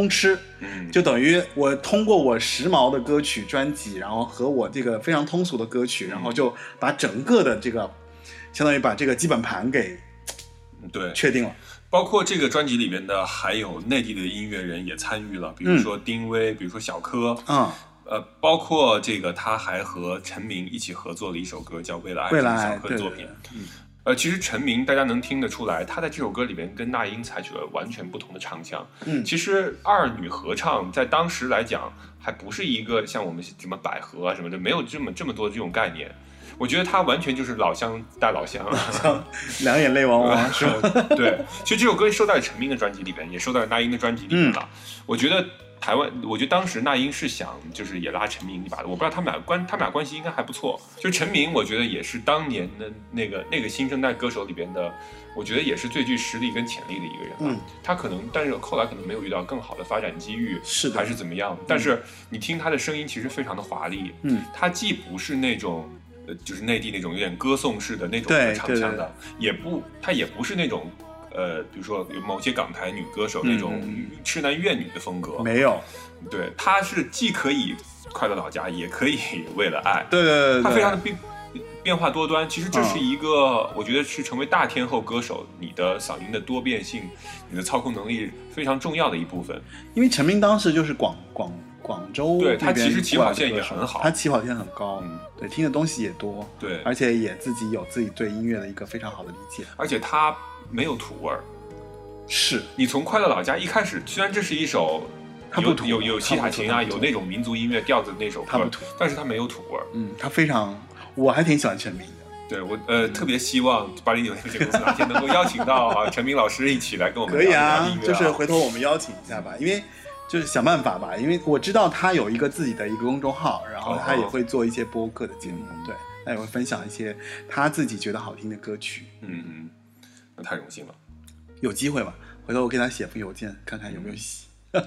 通吃，嗯，就等于我通过我时髦的歌曲专辑，然后和我这个非常通俗的歌曲，然后就把整个的这个，相当于把这个基本盘给对，确定了。包括这个专辑里面的还有内地的音乐人也参与了，比如说丁薇，比如说小柯，嗯，呃，包括这个他还和陈明一起合作了一首歌叫《为了爱》，小柯的作品。对。嗯呃，其实陈明大家能听得出来，他在这首歌里面跟那英采取了完全不同的唱腔。嗯其实二女合唱在当时来讲，还不是一个像我们什么百合啊什么的，没有这么这么多这种概念。我觉得他完全就是老乡带老乡。两眼泪汪汪 是吧？对，其实这首歌收在陈明的专辑里边，也收在那英的专辑里面了。我觉得台湾，我觉得当时那英是想就是也拉陈明一把的。我不知道他们俩关，他们俩关系应该还不错。就陈明，我觉得也是当年的那个那个新生代歌手里边的，我觉得也是最具实力跟潜力的一个人吧。嗯他可能，但是后来可能没有遇到更好的发展机遇，是还是怎么样？但是你听他的声音，其实非常的华丽。嗯，他既不是那种。呃，就是内地那种有点歌颂式的那种唱腔的，也不，他也不是那种，呃，比如说有某些港台女歌手那种嗯痴男怨女的风格，没有，对，她是既可以快乐老家，也可以为了爱，对对对对，他非常的变变化多端。其实这是嗯。一个，我觉得是成为大天后歌手，你的嗓音的多变性，你的操控能力非常重要的一部分。因为陈明当时就是广广广州对他其实起跑线也很好。他起跑线很高，嗯。对，听的东西也多，对，而且也自己有自己对音乐的一个非常好的理解。而且他没有土味儿。是，你从《快乐老家》一开始，虽然这是一首有他不土有有西塔琴啊，有那种民族音乐调子的那首歌他不土，但是他没有土味儿。嗯，他非常，我还挺喜欢陈明的。对我呃特别希望八零九零有限公司哪天能够邀请到啊陈明老师一起来跟我们可以啊就是回头我们邀请一下吧，因为就是想办法吧，因为我知道他有一个自己的一个公众号，然后他也会做一些播客的节目，对，他也会分享一些他自己觉得好听的歌曲。嗯嗯，那太荣幸了。有机会吧，回头我给他写封邮件，看看有没有戏。为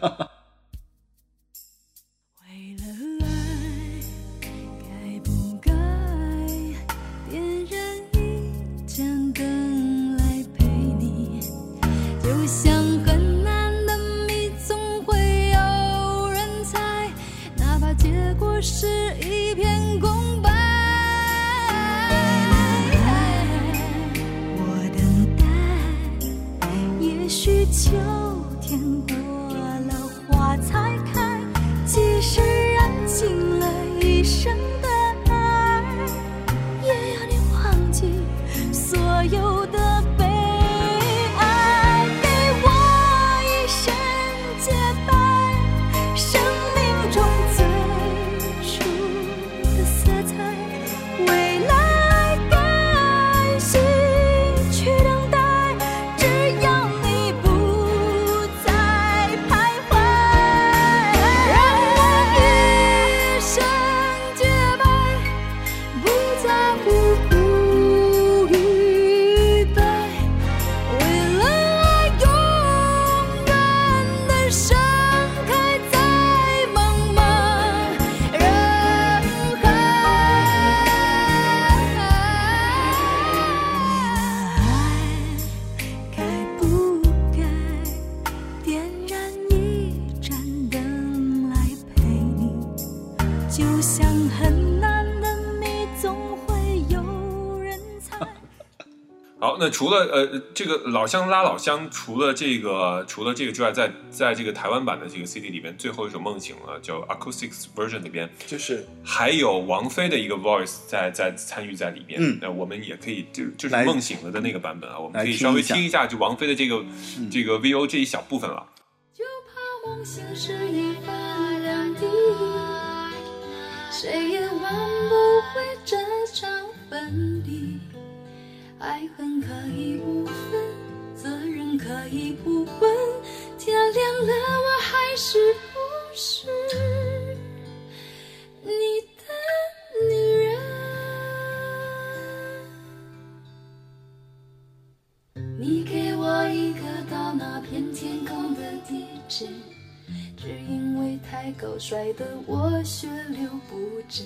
好，那除了呃这个老乡拉老乡，除了这个除了这个之外，在在这个台湾版的这个 CD 里边，最后一首《梦醒了》叫 Acoustics Version 里边，就是还有王菲的一个 voice 在在参与在里面。嗯那我们也可以就就是梦醒了的那个版本啊，我们可以稍微听一下就王菲的这个、这个 VO 这一小部分了。就怕梦醒时已发两地，谁也挽不回这场分离。爱恨可以不分，责任可以不问，天亮了我还是不是你的女人？你给我一个到那片天空的地址，只因为太高摔得我血流不止。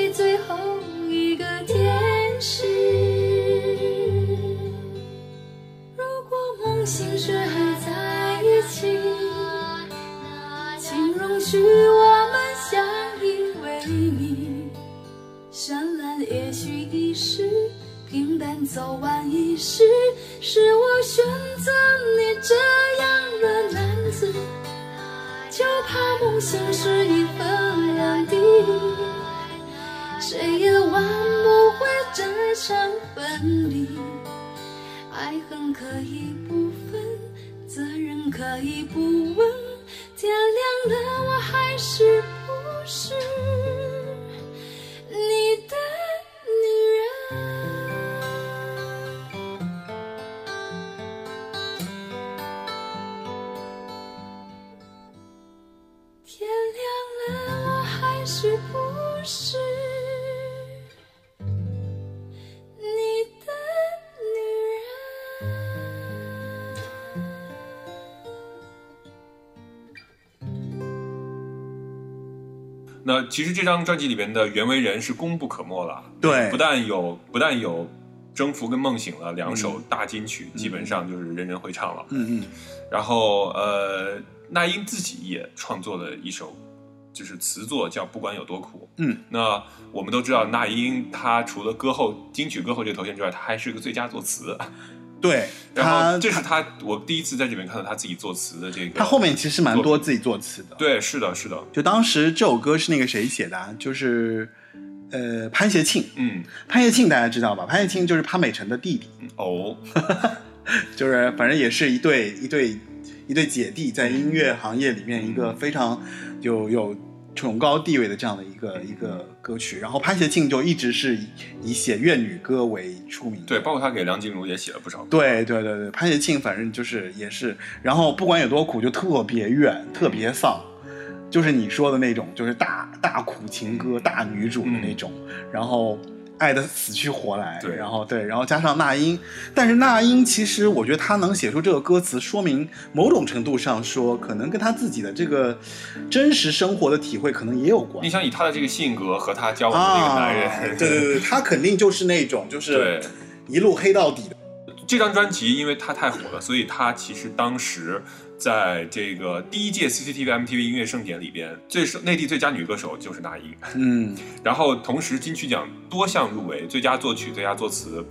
恨可以不分，责任可以不问，天亮了我还是那其实这张专辑里边的袁惟仁是功不可没了，对不但有不但有《征服》跟《梦醒了》两首大金曲，基本上就是人人会唱了。嗯嗯，然后呃，那英自己也创作了一首，就是词作叫《不管有多苦》。嗯，那我们都知道，那英她除了歌后金曲歌后这个头衔之外，她还是个最佳作词。对然他后这是他我第一次在这边看到他自己作词的这个。他后面其实蛮多自己作词的。对，是的，是的，就当时这首歌是那个谁写的啊？就是呃潘协庆。嗯，潘协庆大家知道吧？潘协庆就是潘美辰的弟弟，哦，就是反正也是一对一对一对姐弟，在音乐行业里面一个非常有有崇高地位的这样的一个一个歌曲。然后潘协庆就一直是以以写怨女歌为出名。对，包括他给梁静茹也写了不少歌。对对对对，潘协庆反正就是也是，然后不管有多苦，就特别怨，特别丧，就是你说的那种，就是大大苦情歌、大女主的那种，然后爱的死去活来，对然后对，然后加上那英，但是那英其实我觉得她能写出这个歌词，说明某种程度上说，可能跟她自己的这个真实生活的体会可能也有关你。想以她的这个性格和她交往的那个男人，啊对对对，她肯定就是那种就是对一路黑到底的。这张专辑因为它太火了，所以它其实当时在这个第一届 CCTV MTV 音乐盛典里边，最受内地最佳女歌手就是那英。嗯，然后同时金曲奖多项入围，最佳作曲、最佳作词，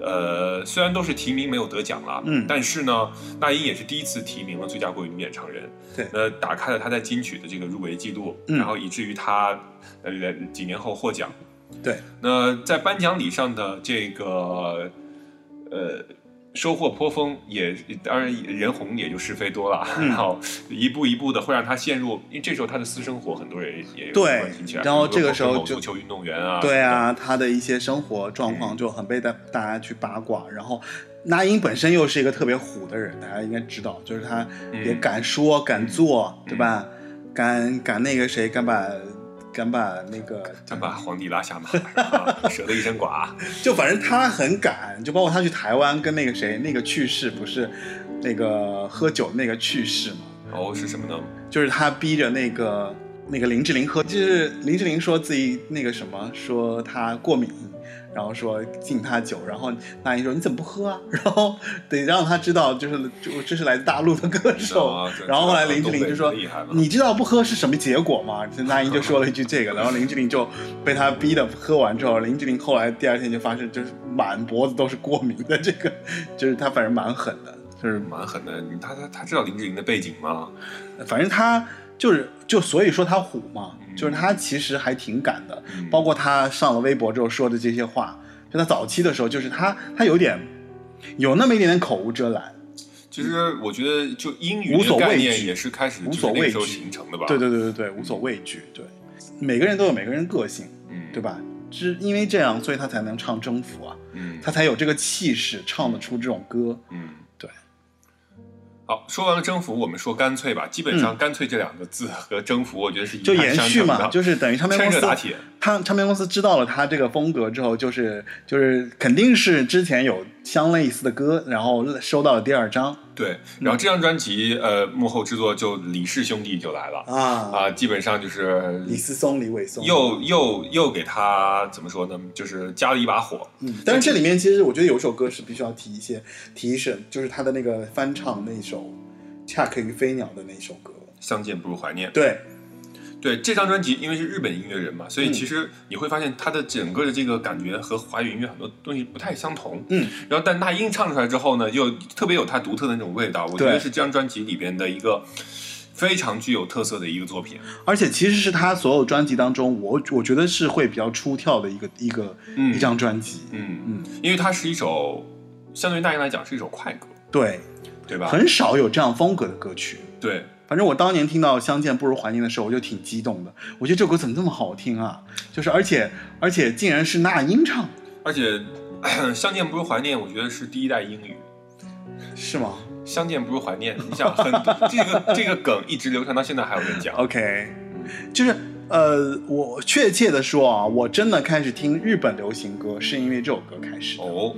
呃，虽然都是提名没有得奖了，嗯。但是呢，那英也是第一次提名了最佳国语女演唱人，对。呃，打开了她在金曲的这个入围记录，嗯。然后以至于她呃几年后获奖。对，那在颁奖礼上的这个呃收获颇丰，也当然人红也就是非多了，嗯。然后一步一步的会让他陷入，因为这时候他的私生活很多人也有对关心起来，然后这个时候就足球运动员啊，对啊，他的一些生活状况就很被大大家去八卦。然后，那英本身又是一个特别虎的人，大家应该知道，就是他也嗯敢说敢做，对吧？敢敢那个谁，敢把敢把那个，敢把皇帝拉下马，舍得一身剐。就反正他很敢，就包括他去台湾跟那个谁那个去世，不是那个喝酒那个去世嘛，哦，是什么呢？就是他逼着那个那个林志玲喝，就是林志玲说自己那个什么，说她过敏，然后说敬他酒，然后那英说你怎么不喝啊？然后得让他知道，就是就这是来自大陆的歌手。啊然后后来林志玲就说厉害了：“你知道不喝是什么结果吗？”那英就说了一句这个，然后林志玲就被他逼的喝完之后，林志玲后来第二天就发现就是满脖子都是过敏的，这个就是他反正蛮狠的，就是蛮狠的。他他他知道林志玲的背景吗？反正他就是就所以说他虎嘛，嗯就是他其实还挺敢的，嗯包括他上了微博之后说的这些话，就他早期的时候，就是他他有点有那么一点点口无遮拦，其实我觉得，就英语无所畏惧也是开始无所畏惧形成的吧？对对对对对，无所畏惧，对，每个人都有每个人个性，嗯，对吧？是因为这样，所以他才能唱征服啊，嗯，他才有这个气势，唱得出这种歌。嗯，对。好，说完了征服，我们说干脆吧。基本上“干脆”这两个字和征服，我觉得是一嗯就延续嘛，就是等于唱片公司打铁。他唱片公司知道了他这个风格之后，就是就是肯定是之前有相类似的歌，然后收到了第二张对，然后这张专辑，呃，幕后制作就李氏兄弟就来了啊，啊，基本上就是李思松、李伟松又又又给他怎么说呢？就是加了一把火。嗯，但是这里面其实我觉得有一首歌是必须要提一些提一声，就是他的那个翻唱那首《恰克与飞鸟》的那首歌。相见不如怀念。对，对这张专辑，因为是日本音乐人嘛，所以嗯其实你会发现他的整个的这个感觉和华语音乐很多东西不太相同。嗯，然后但那英唱出来之后呢，又特别有他独特的那种味道，我觉得是这张专辑里边的一个非常具有特色的一个作品。而且其实是他所有专辑当中，我我觉得是会比较出挑的一个一个、嗯一张专辑。嗯嗯，因为它是一首相对于那英来讲是一首快歌，对，对吧？很少有这样风格的歌曲。对，反正我当年听到《相见不如怀念》的时候，我就挺激动的。我觉得这首歌怎么这么好听啊？就是而且而且竟然是那英唱，而且相见不如怀念，我觉得是第一代英语。是吗相见不如怀念，你想很多这个这个梗一直流传到现在，还有人讲。？OK，就是呃，我确切的说啊，我真的开始听日本流行歌是因为这首歌开始的。哦，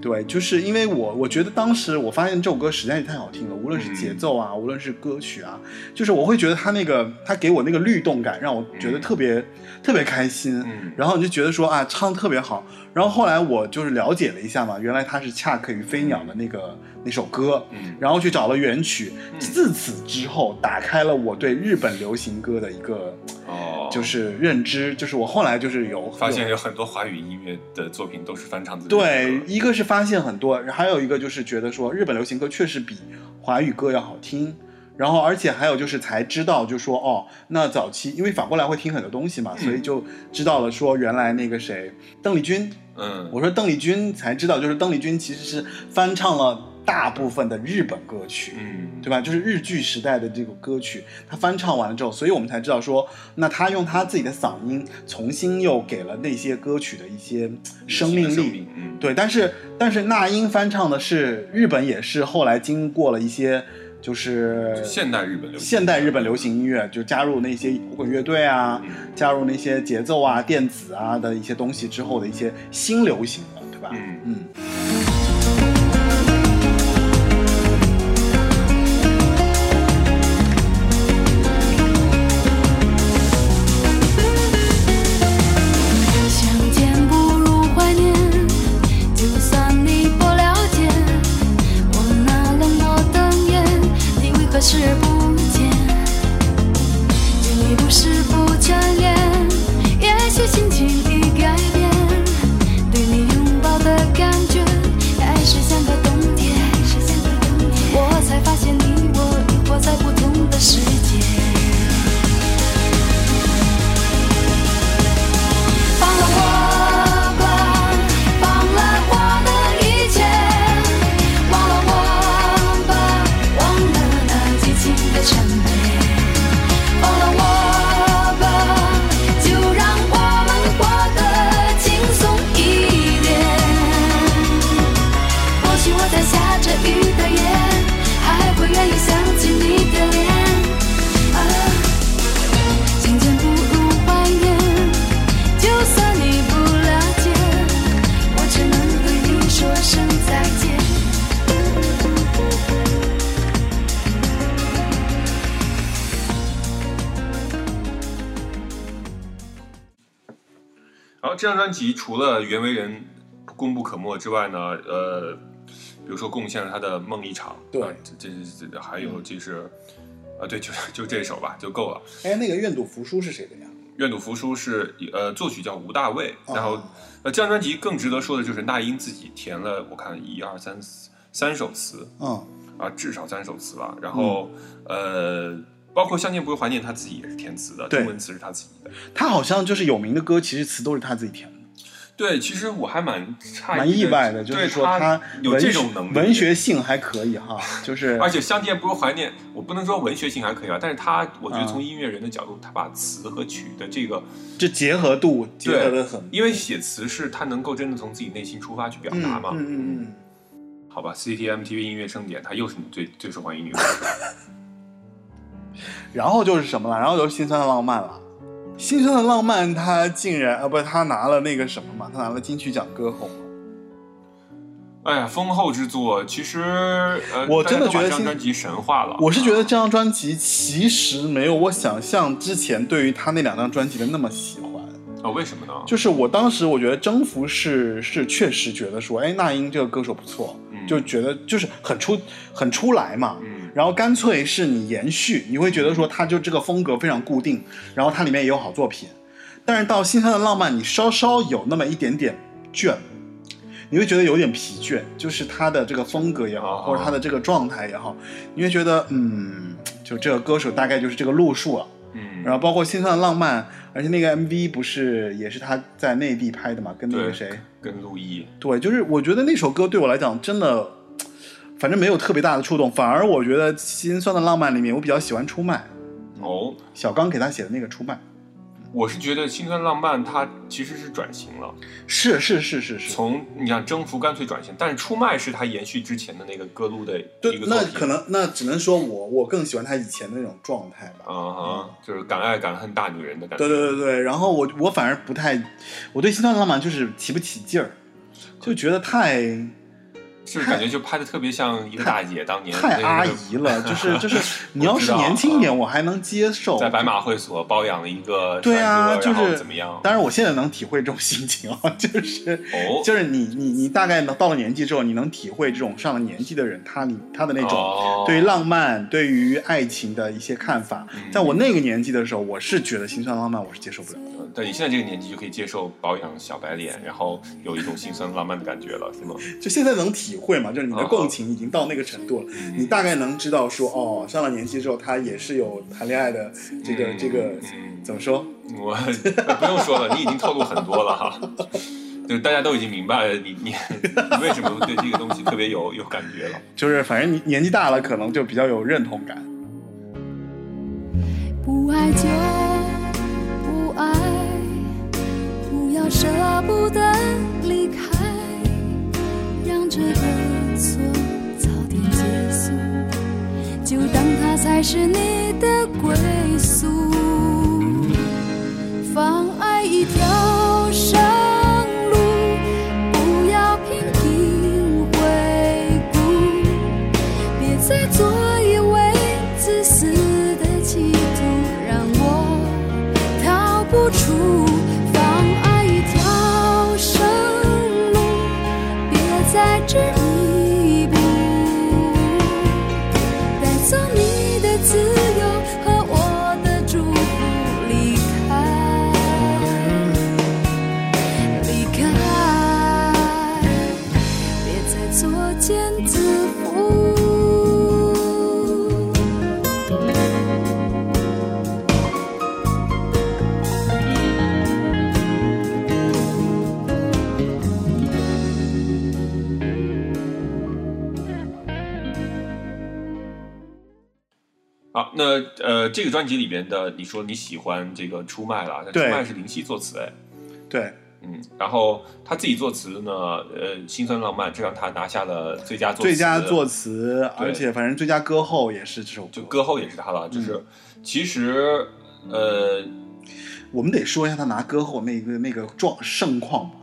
对，就是因为我我觉得当时我发现这首歌实在是太好听了，无论是节奏啊，无论是歌曲啊，就是我会觉得它那个它给我那个律动感，让我觉得特别、特别开心。嗯然后你就觉得说啊，唱的特别好。然后后来我就是了解了一下嘛，原来它是《恰克与飞鸟》的那个那首歌，嗯然后去找了原曲。自此之后，打开了我对日本流行歌的一个哦，就是认知，就是我后来就是有有发现有很多华语音乐的作品都是翻唱自己的对，一个是发现很多，还有一个就是觉得说日本流行歌确实比华语歌要好听。然后，而且还有就是才知道，就说哦，那早期因为反过来会听很多东西嘛，所以就知道了说原来那个谁邓丽君，嗯，我说邓丽君才知道，就是邓丽君其实是翻唱了大部分的日本歌曲，嗯，对吧？就是日剧时代的这个歌曲，她翻唱完了之后，所以我们才知道说，那她用她自己的嗓音重新又给了那些歌曲的一些生命力命。嗯，对，但是但是那英翻唱的是日本，也是后来经过了一些就是现代日本流行现代日本流行音乐，就加入那些摇滚乐队啊，嗯。加入那些节奏啊、电子啊的一些东西之后的一些新流行了，对吧？嗯。嗯这这张专辑除了袁惟仁功不可没之外呢，呃，比如说贡献了他的《梦一场》，对啊这这这还有就是，啊，对，就就这首吧，就够了。哎，那个愿赌服输是谁的呀？愿赌服输是呃作曲叫吴大卫，哦然后呃这张专辑更值得说的就是那英自己填了，我看一二三四三首词嗯，啊，至少三首词吧。然后、呃，包括《相见不如怀念》，他自己也是填词的，中文词是他自己的。他好像就是有名的歌，其实词都是他自己填的，对，其实我还蛮诧异蛮意外的，就是对说他有这种能力，文学性还可以哈，就是而且《相见不如怀念》，我不能说文学性还可以啊，但是他我觉得啊从音乐人的角度，他把词和曲的这个，这结合度结合的很，因为写词是他能够真的从自己内心出发去表达嘛。嗯嗯嗯好吧，CTMTV 音乐盛典，它又是你最最受欢迎女歌手。嗯，然后就是什么了？然后就是心酸的浪漫了。心酸的浪漫，他竟然啊不，他拿了那个什么嘛，他拿了金曲奖歌后嘛。哎呀，丰厚之作，其实呃，我真的觉得这张专辑神话了。我是觉得这张专辑其实没有我想象之前对于他那两张专辑的那么喜欢。哦，为什么呢？就是我当时我觉得《征服是》是确实觉得说，哎，那英这个歌手不错，嗯就觉得就是很出很出来嘛。嗯然后干脆是你延续，你会觉得说他就这个风格非常固定，然后它里面也有好作品。但是到《心酸的浪漫》，你稍稍有那么一点点倦，你会觉得有点疲倦，就是他的这个风格也好，哦或者他的这个状态也好，你会觉得嗯，就这个歌手大概就是这个路数了。嗯，然后包括《心酸的浪漫》，而且那个 MV 不是也是他在内地拍的嘛，跟那个谁，跟陆毅，对，就是我觉得那首歌对我来讲真的，反正没有特别大的触动，反而我觉得《心酸的浪漫》里面我比较喜欢出卖，哦，小刚给他写的那个出卖，我是觉得《心酸浪漫》它其实是转型了，是是是是是，从你想征服干脆转型，但是出卖是他延续之前的那个歌路的对一，个。那可能那只能说我我更喜欢他以前的那种状态吧。啊哈，就是敢爱敢恨大女人的感觉。对对对对，然后我我反而不太，我对《心酸的浪漫》就是提不起劲儿，就觉得太就是感觉就拍的特别像一个大姐当年太阿姨了，就是 就是你要是年轻一点，我还能接受。在白马会所包养了一个对啊，就是怎么样？当然，我现在能体会这种心情啊，就是哦就是你你你大概到了年纪之后，你能体会这种上了年纪的人，他你他的那种哦对于浪漫、对于爱情的一些看法。嗯在我那个年纪的时候，我是觉得心酸浪漫我是接受不了的。但你现在这个年纪就可以接受保养小白脸，然后有一种心酸浪漫的感觉了，是吗？就现在能体会嘛，就是你的哦共情已经到那个程度了，嗯你大概能知道说，哦，上了年纪之后，他也是有谈恋爱的这个、嗯这个嗯怎么说？我不用说了，你已经透露很多了哈。就大家都已经明白了你你你为什么对这个东西特别有有感觉了。就是反正你年纪大了，可能就比较有认同感。不爱就不爱，不要舍不得离开，让这个错早点结束，就当它才是你的归宿。放爱一好，那呃，这个专辑里边的，你说你喜欢这个出卖了，那出卖是林夕作词哎，对，嗯，然后他自己作词呢，呃，心酸浪漫，这让他拿下了最佳作词最佳作词，而且反正最佳歌后也是这首歌。就歌后也是他了，就是、嗯其实呃我们得说一下他拿歌后那个那个状盛况吧。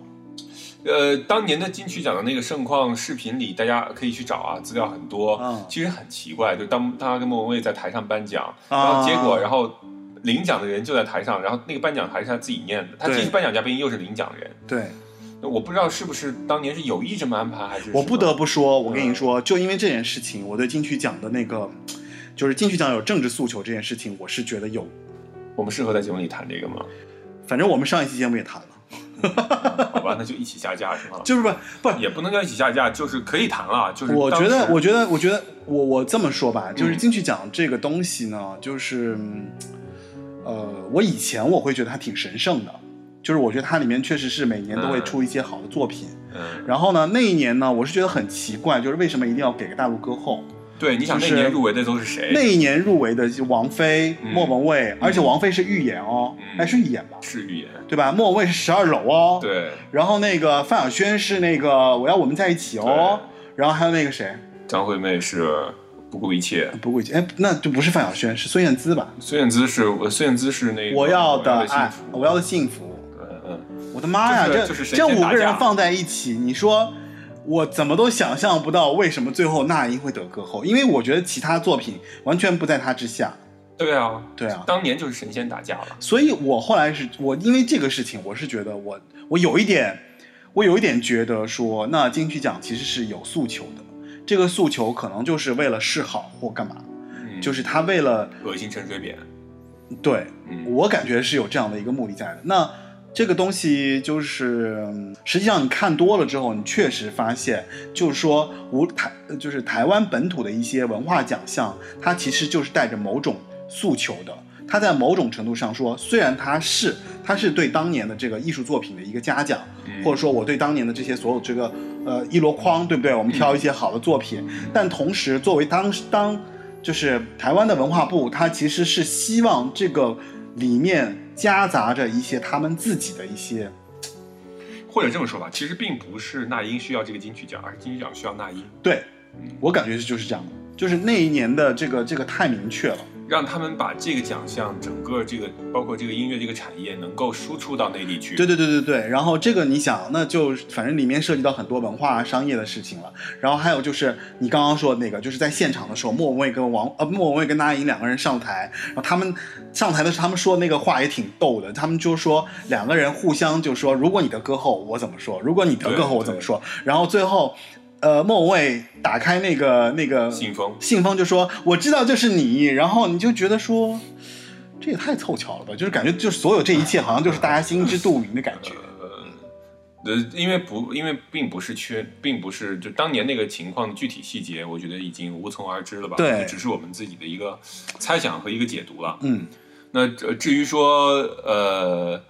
呃，当年的金曲奖的那个盛况视频里，大家可以去找啊，资料很多。嗯其实很奇怪，就当当他跟莫文蔚在台上颁奖，啊然后结果，然后领奖的人就在台上，然后那个颁奖台是他自己念的，他既是颁奖嘉宾又是领奖人。对，我不知道是不是当年是有意这么安排，还是我不得不说，我跟你嗯说，就因为这件事情，我对金曲奖的那个，就是金曲奖有政治诉求这件事情，我是觉得有。我们适合在节目里谈这个吗？反正我们上一期节目也谈了，好吧，那就一起下架是吗？就是不不，也不能叫一起下架，就是可以谈了。就是我觉得，我觉得，我觉得，我我这么说吧，就是嗯金曲奖这个东西呢，就是，嗯呃，我以前我会觉得它挺神圣的，就是我觉得它里面确实是每年都会嗯出一些好的作品。嗯，然后呢，那一年呢，我是觉得很奇怪，就是为什么一定要给个大陆歌后？对，你想就是那年入围的都是谁？那一年入围的就王菲、嗯莫文蔚，而且王菲是预演哦，嗯哎是预演吧，是预言。对吧？莫文蔚是十二楼哦，对，然后那个范晓萱是那个我要我们在一起哦，然后还有那个谁，张惠妹是不顾一切，不顾一切，哎，那就不是范晓萱，是孙燕姿吧？孙燕姿是呃孙燕姿是那个我要的幸爱福，我要的幸福。嗯嗯，我的妈呀，这这五个人放在一起，你说我怎么都想象不到为什么最后那英会得歌后，因为我觉得其他作品完全不在她之下。对啊，对啊，当年就是神仙打架了。所以我后来是我因为这个事情，我是觉得我我有一点，我有一点觉得说，那金曲奖其实是有诉求的，这个诉求可能就是为了示好或干嘛，嗯，就是他为了恶心陈水扁。对嗯我感觉是有这样的一个目的在的。那这个东西就是，嗯实际上你看多了之后，你确实发现，就是说无台就是台湾本土的一些文化奖项，它其实就是带着某种诉求的。它在某种程度上说，虽然它是它是对当年的这个艺术作品的一个嘉奖，嗯或者说我对当年的这些所有这个呃一箩筐，对不对？我们挑一些好的作品，但同时作为当当就是台湾的文化部，它其实是希望这个里面夹杂着一些他们自己的一些，或者这么说吧，其实并不是那英需要这个金曲奖，而是金曲奖需要那英，对我感觉就是这样的，就是那一年的这个这个太明确了。让他们把这个奖项整个这个包括这个音乐这个产业能够输出到内地去。对对对对对，然后这个你想，那就反正里面涉及到很多文化商业的事情了。然后还有就是你刚刚说的那个，就是在现场的时候，莫文蔚跟王呃莫文蔚跟那英两个人上台，然后他们上台的时候，他们说的那个话也挺逗的，他们就说两个人互相就说，如果你得歌后我怎么说，如果你得歌后我怎么说，然后最后。呃，莫文蔚打开那个那个信封信封就说：“我知道就是你。”然后你就觉得说，这也太凑巧了吧？就是感觉，就是所有这一切好像就是大家心知肚明的感觉。呃，因为不，因为并不是缺，并不是就当年那个情况的具体细节，我觉得已经无从而知了吧？对只是我们自己的一个猜想和一个解读了。嗯，那呃至于说呃，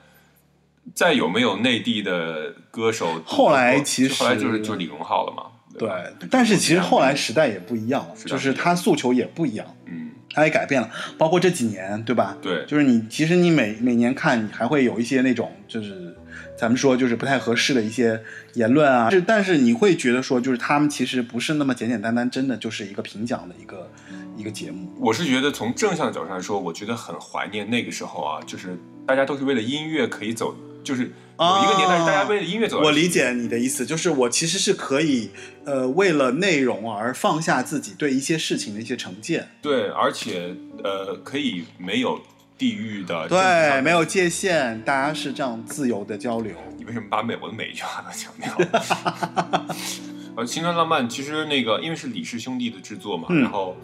再有没有内地的歌手，后来其实后来就是就是李荣浩了嘛？对。但是其实后来时代也不一样了，就是他诉求也不一样，嗯，他也改变了。包括这几年，对吧？对，就是你其实你每每年看，你还会有一些那种就是咱们说就是不太合适的一些言论啊。是，但是你会觉得说，就是他们其实不是那么简简单单，真的就是一个评奖的一个一个节目。我是觉得从正向的角度上来说，我觉得很怀念那个时候啊，就是大家都是为了音乐可以走，就是有一个年代是大家为了音乐走到一起。我理解你的意思，就是我其实是可以，呃，为了内容而放下自己对一些事情的一些成见，对，而且呃，可以没有地域的对，没有界限，大家是这样自由的交流。你为什么把每我的每一句话都强调？呃，《青春浪漫》其实那个因为是李氏兄弟的制作嘛，嗯然后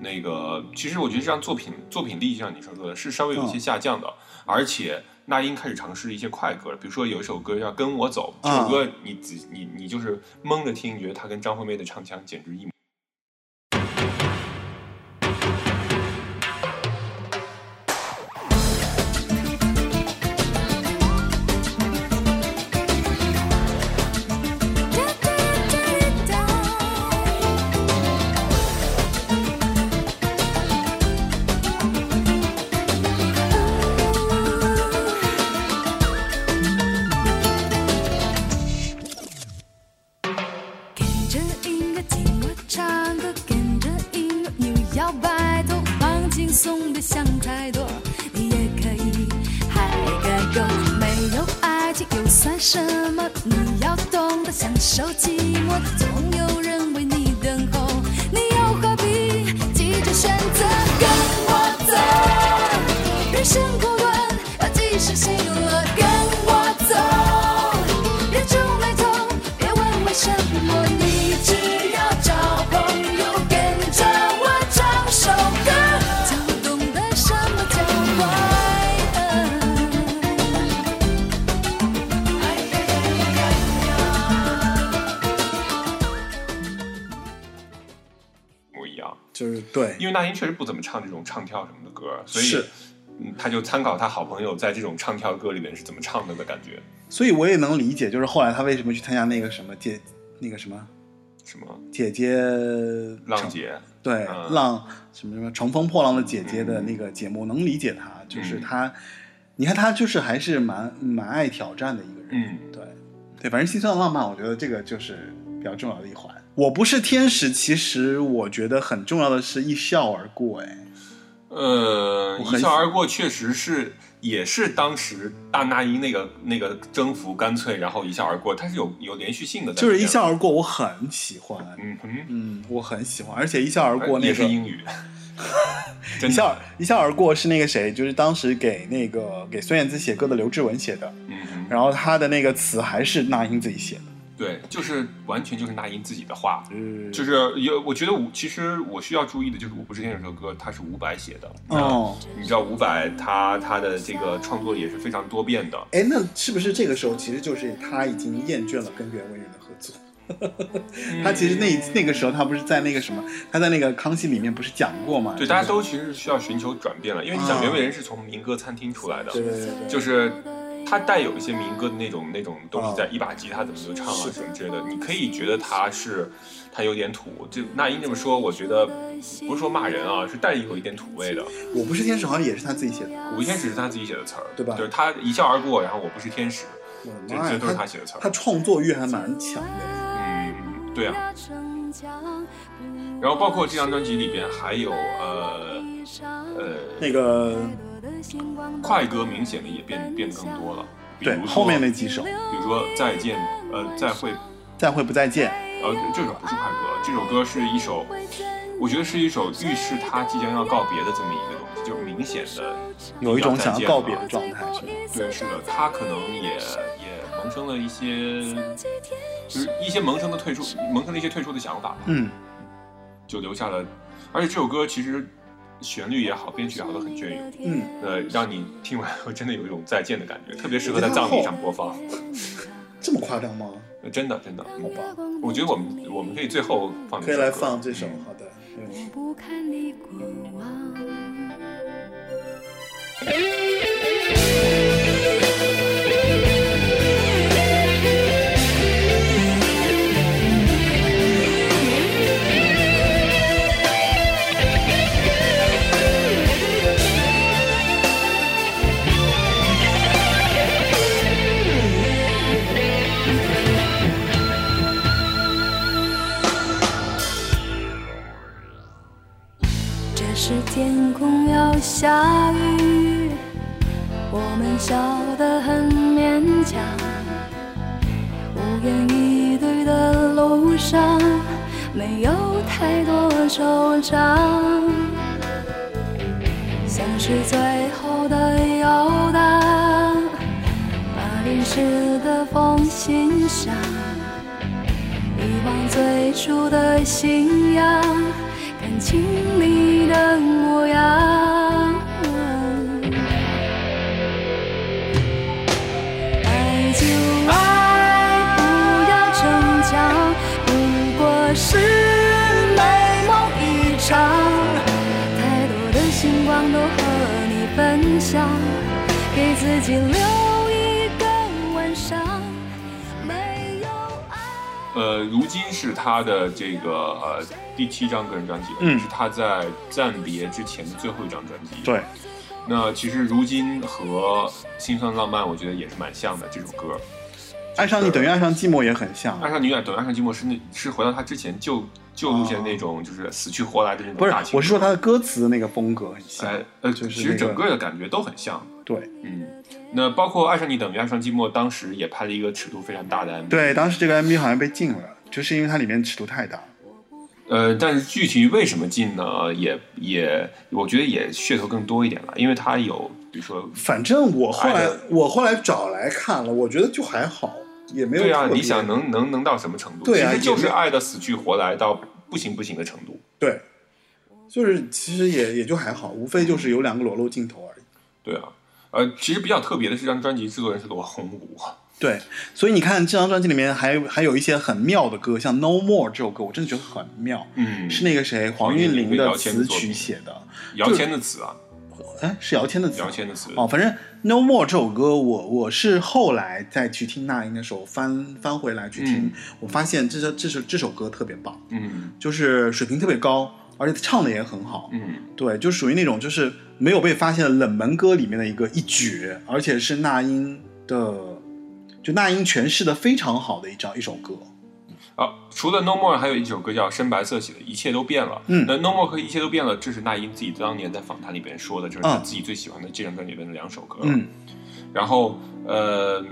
那个其实我觉得这样作品作品力，就像你所说的，是稍微有一些下降的，而且那英开始尝试一些快歌了，比如说有一首歌叫《跟我走》，这首歌你仔你你就是蒙着听，觉得它跟张惠妹的唱腔简直一模。确实不怎么唱这种唱跳什么的歌，所以嗯，他就参考他好朋友在这种唱跳歌里面是怎么唱的的感觉。所以我也能理解，就是后来他为什么去参加那个什么姐那个什么什么姐姐浪姐，对、嗯浪什么什么乘风破浪的姐姐的那个节目，能理解他，就是嗯他，你看他就是还是蛮蛮爱挑战的一个人，嗯，对对，反正心酸的浪漫，我觉得这个就是比较重要的一环。我不是天使，其实我觉得很重要的是一笑而过，哎，呃，一笑而过确实是也是当时大那英那个那个征服干脆，然后一笑而过，它是有有连续性的，就是一笑，而过，我很喜欢，嗯哼，嗯，我很喜欢，而且一笑而过那个也是英语，一笑一笑而过是那个谁，就是当时给那个给孙燕姿写歌的刘志文写的，嗯哼，然后他的那个词还是那英自己写的，对，就是完全就是那英自己的话。嗯就是有，我觉得我，其实我需要注意的就是《我不是天使》这首歌，它是伍佰写的。哦，你知道伍佰他他的这个创作也是非常多变的。哎，那是不是这个时候其实就是他已经厌倦了跟袁惟仁的合作？他其实那那个时候他不是在那个什么，他在那个康熙里面不是讲过吗？对，大家都其实是需要寻求转变了，因为你想，啊袁惟仁是从民歌餐厅出来的，对对对对，就是他带有一些民歌的那种那种东啊西在，一把吉他怎么就唱啊什么之类的，你可以觉得他是他有点土。就那英这么说，我觉得不是说骂人啊，是带有一点土味的。我不是天使好像也是他自己写的，我不天使是他自己写的词儿，对吧就是他一笑而过，然后我不是天使，这这都是他他写的词儿他。创作欲还蛮强的。嗯，对啊。然后包括这张专辑里边还有呃呃那个快歌，明显的也变变得更多了。比如说对后面那几首，比如说再见，呃，再会，再会不再见，呃，这首不是快歌，这首歌是一首，我觉得是一首预示他即将要告别的这么一个东西，就明显的有一种想要告别的状态，是吧？对，是的，他可能也也萌生了一些，就是一些萌生的退出，萌生了一些退出的想法吧，嗯，就留下了，而且这首歌其实旋律也好，编曲也好，都很隽永。嗯，呃，让你听完后真的有一种再见的感觉，特别适合在葬礼上播放。这么夸张吗？呃真的，真的，好吧，我觉得我们我们可以最后放这可以来放这首嗯，好的，没下雨，我们笑得很勉强。无言以对的路上，没有太多惆怅，像是最后的游荡，把淋湿的风欣赏，遗忘最初的信仰。看清你的模样。是美梦一场。太多的星光都和你分享，给自己留一个晚上。没有爱。呃，如今是他的这个呃第七张个人专辑，嗯是他在暂别之前的最后一张专辑。，对，那其实如今和《心酸浪漫》我觉得也是蛮像的这首歌。爱上你等于爱上寂寞也很像爱，上你等于爱上寂寞是那是回到他之前旧旧路线那种，就是死去活来的那种不是我是说他的歌词那个风格很像哎，呃，就是其实整个个的感觉都很像。对嗯，那包括《爱上你等于爱上寂寞》，当时也拍了一个尺度非常大的 MV。对，当时这个 MV 好像被禁了，就是因为它里面尺度太大。呃，但是具体为什么禁呢？也也，我觉得也噱头更多一点了，因为它有，比如说，反正我后来我后来找来看了，我觉得就还好，也没有对啊，特别你想能能能到什么程度？对啊其实就是爱的死去活来到不行不行的程度。对，就是其实也也就还好，无非就是有两个裸露镜头而已。对啊，呃，其实比较特别的是，这张专辑制作人是罗红武，对，所以你看这张专辑里面还有还有一些很妙的歌，像《No More》这首歌，我真的觉得很妙，嗯，是那个谁黄韵玲的词曲写的，姚谦的词啊，哎，是姚谦的词，姚谦的词。哦，反正《No More》这首歌，我我是后来再去听那英的时候翻翻回来去听，嗯。我发现这首这首这首歌特别棒，嗯。就是水平特别高，而且唱的也很好，嗯。对，就属于那种就是没有被发现的冷门歌里面的一个一绝，而且是那英的，就那英诠释的非常好的一张一首歌。啊，除了 No More，还有一首歌叫深白色写的《一切都变了》。嗯那 No More 和一切都变了，这是那英自己当年在访谈里边说的，这是他嗯自己最喜欢的这张专辑里边的两首歌。嗯然后呃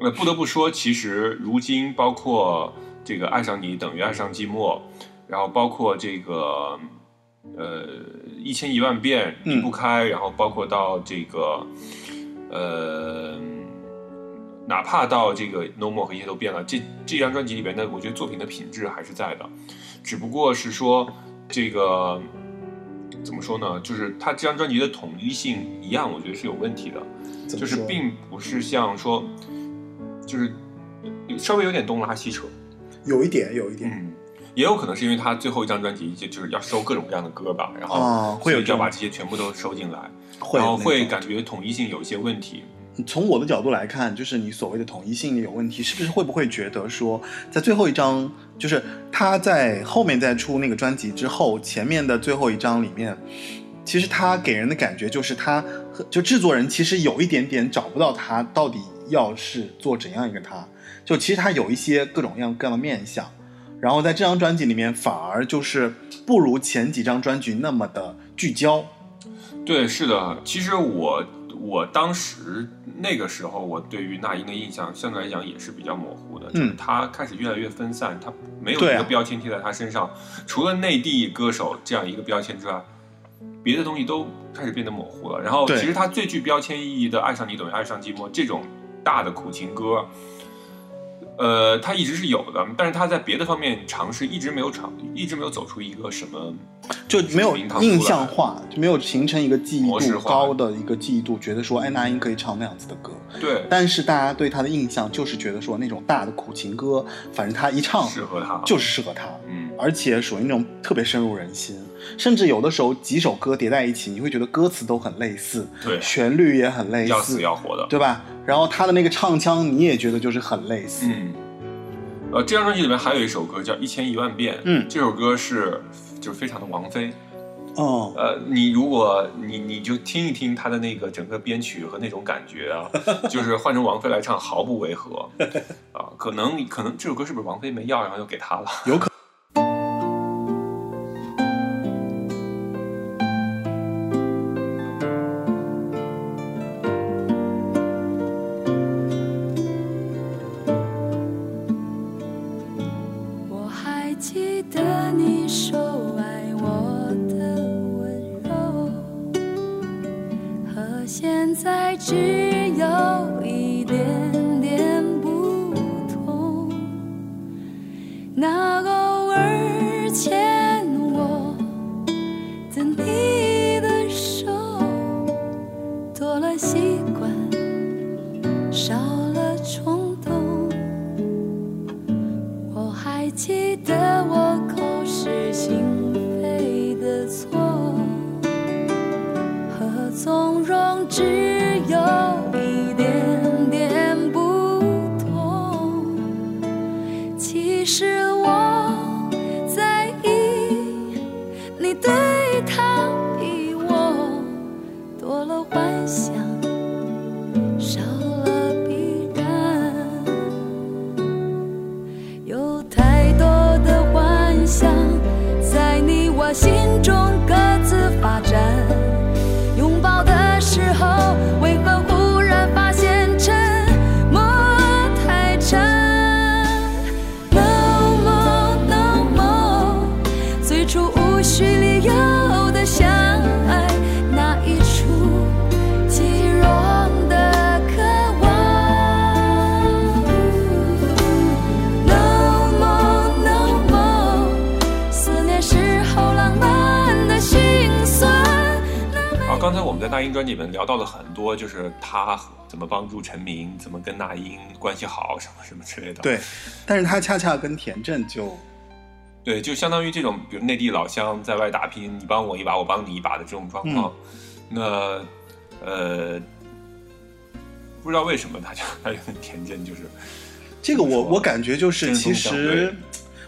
呃，不得不说，其实如今包括这个爱上你等于爱上寂寞，然后包括这个呃一千一万遍嗯离不开，然后包括到这个呃。哪怕到这个 No More 和一切都变了，这这张专辑里边的，我觉得作品的品质还是在的，只不过是说这个怎么说呢？就是它这张专辑的统一性一样，我觉得是有问题的。就是并不是像说，就是稍微有点东拉西扯，有一点有一点嗯，也有可能是因为他最后一张专辑就就是要收各种各样的歌吧，然后啊会有要把这些全部都收进来，然后会感觉统一性有一些问题。从我的角度来看，就是你所谓的统一性有问题，是不是会不会觉得说，在最后一张，就是他在后面再出那个专辑之后，前面的最后一张里面，其实他给人的感觉就是他就制作人其实有一点点找不到他到底要是做怎样一个他，就其实他有一些各种各样各样的面相，然后在这张专辑里面反而就是不如前几张专辑那么的聚焦，对，是的，其实我我当时那个时候，我对于那英的印象相对来讲也是比较模糊的，就是嗯他开始越来越分散，他没有一个标签贴在他身上，除了内地歌手这样一个标签之外，别的东西都开始变得模糊了。然后，其实他最具标签意义的《爱上你等于爱上寂寞》这种大的苦情歌。呃，他一直是有的，但是他在别的方面尝试一直没有尝，一直没有走出一个什么就没有印象化，就没有形成一个记忆度高的一个记忆度，觉得说，哎，那英可以唱那样子的歌。对但是大家对他的印象就是觉得说，那种大的苦情歌，反正他一唱适合他，就是适合他，嗯，而且属于那种特别深入人心，甚至有的时候几首歌叠在一起，你会觉得歌词都很类似，对，旋律也很类似要死，要活的，对吧？然后他的那个唱腔，你也觉得就是很类似。嗯，呃，这张专辑里面还有一首歌叫《一千一万遍》，嗯。这首歌是就是非常的王菲，哦，呃，你如果你你就听一听他的那个整个编曲和那种感觉啊，就是换成王菲来唱毫不违和。啊，可能可能这首歌是不是王菲没要，然后又给他了？有可聊到了很多，就是他怎么帮助陈明，怎么跟那英关系好，什么什么之类的。对，但是他恰恰跟田震就对，就相当于这种，比如内地老乡在外打拼，你帮我一把，我帮你一把的这种状况。那呃，不知道为什么他就 他就跟田震就是这个我我感觉就是其实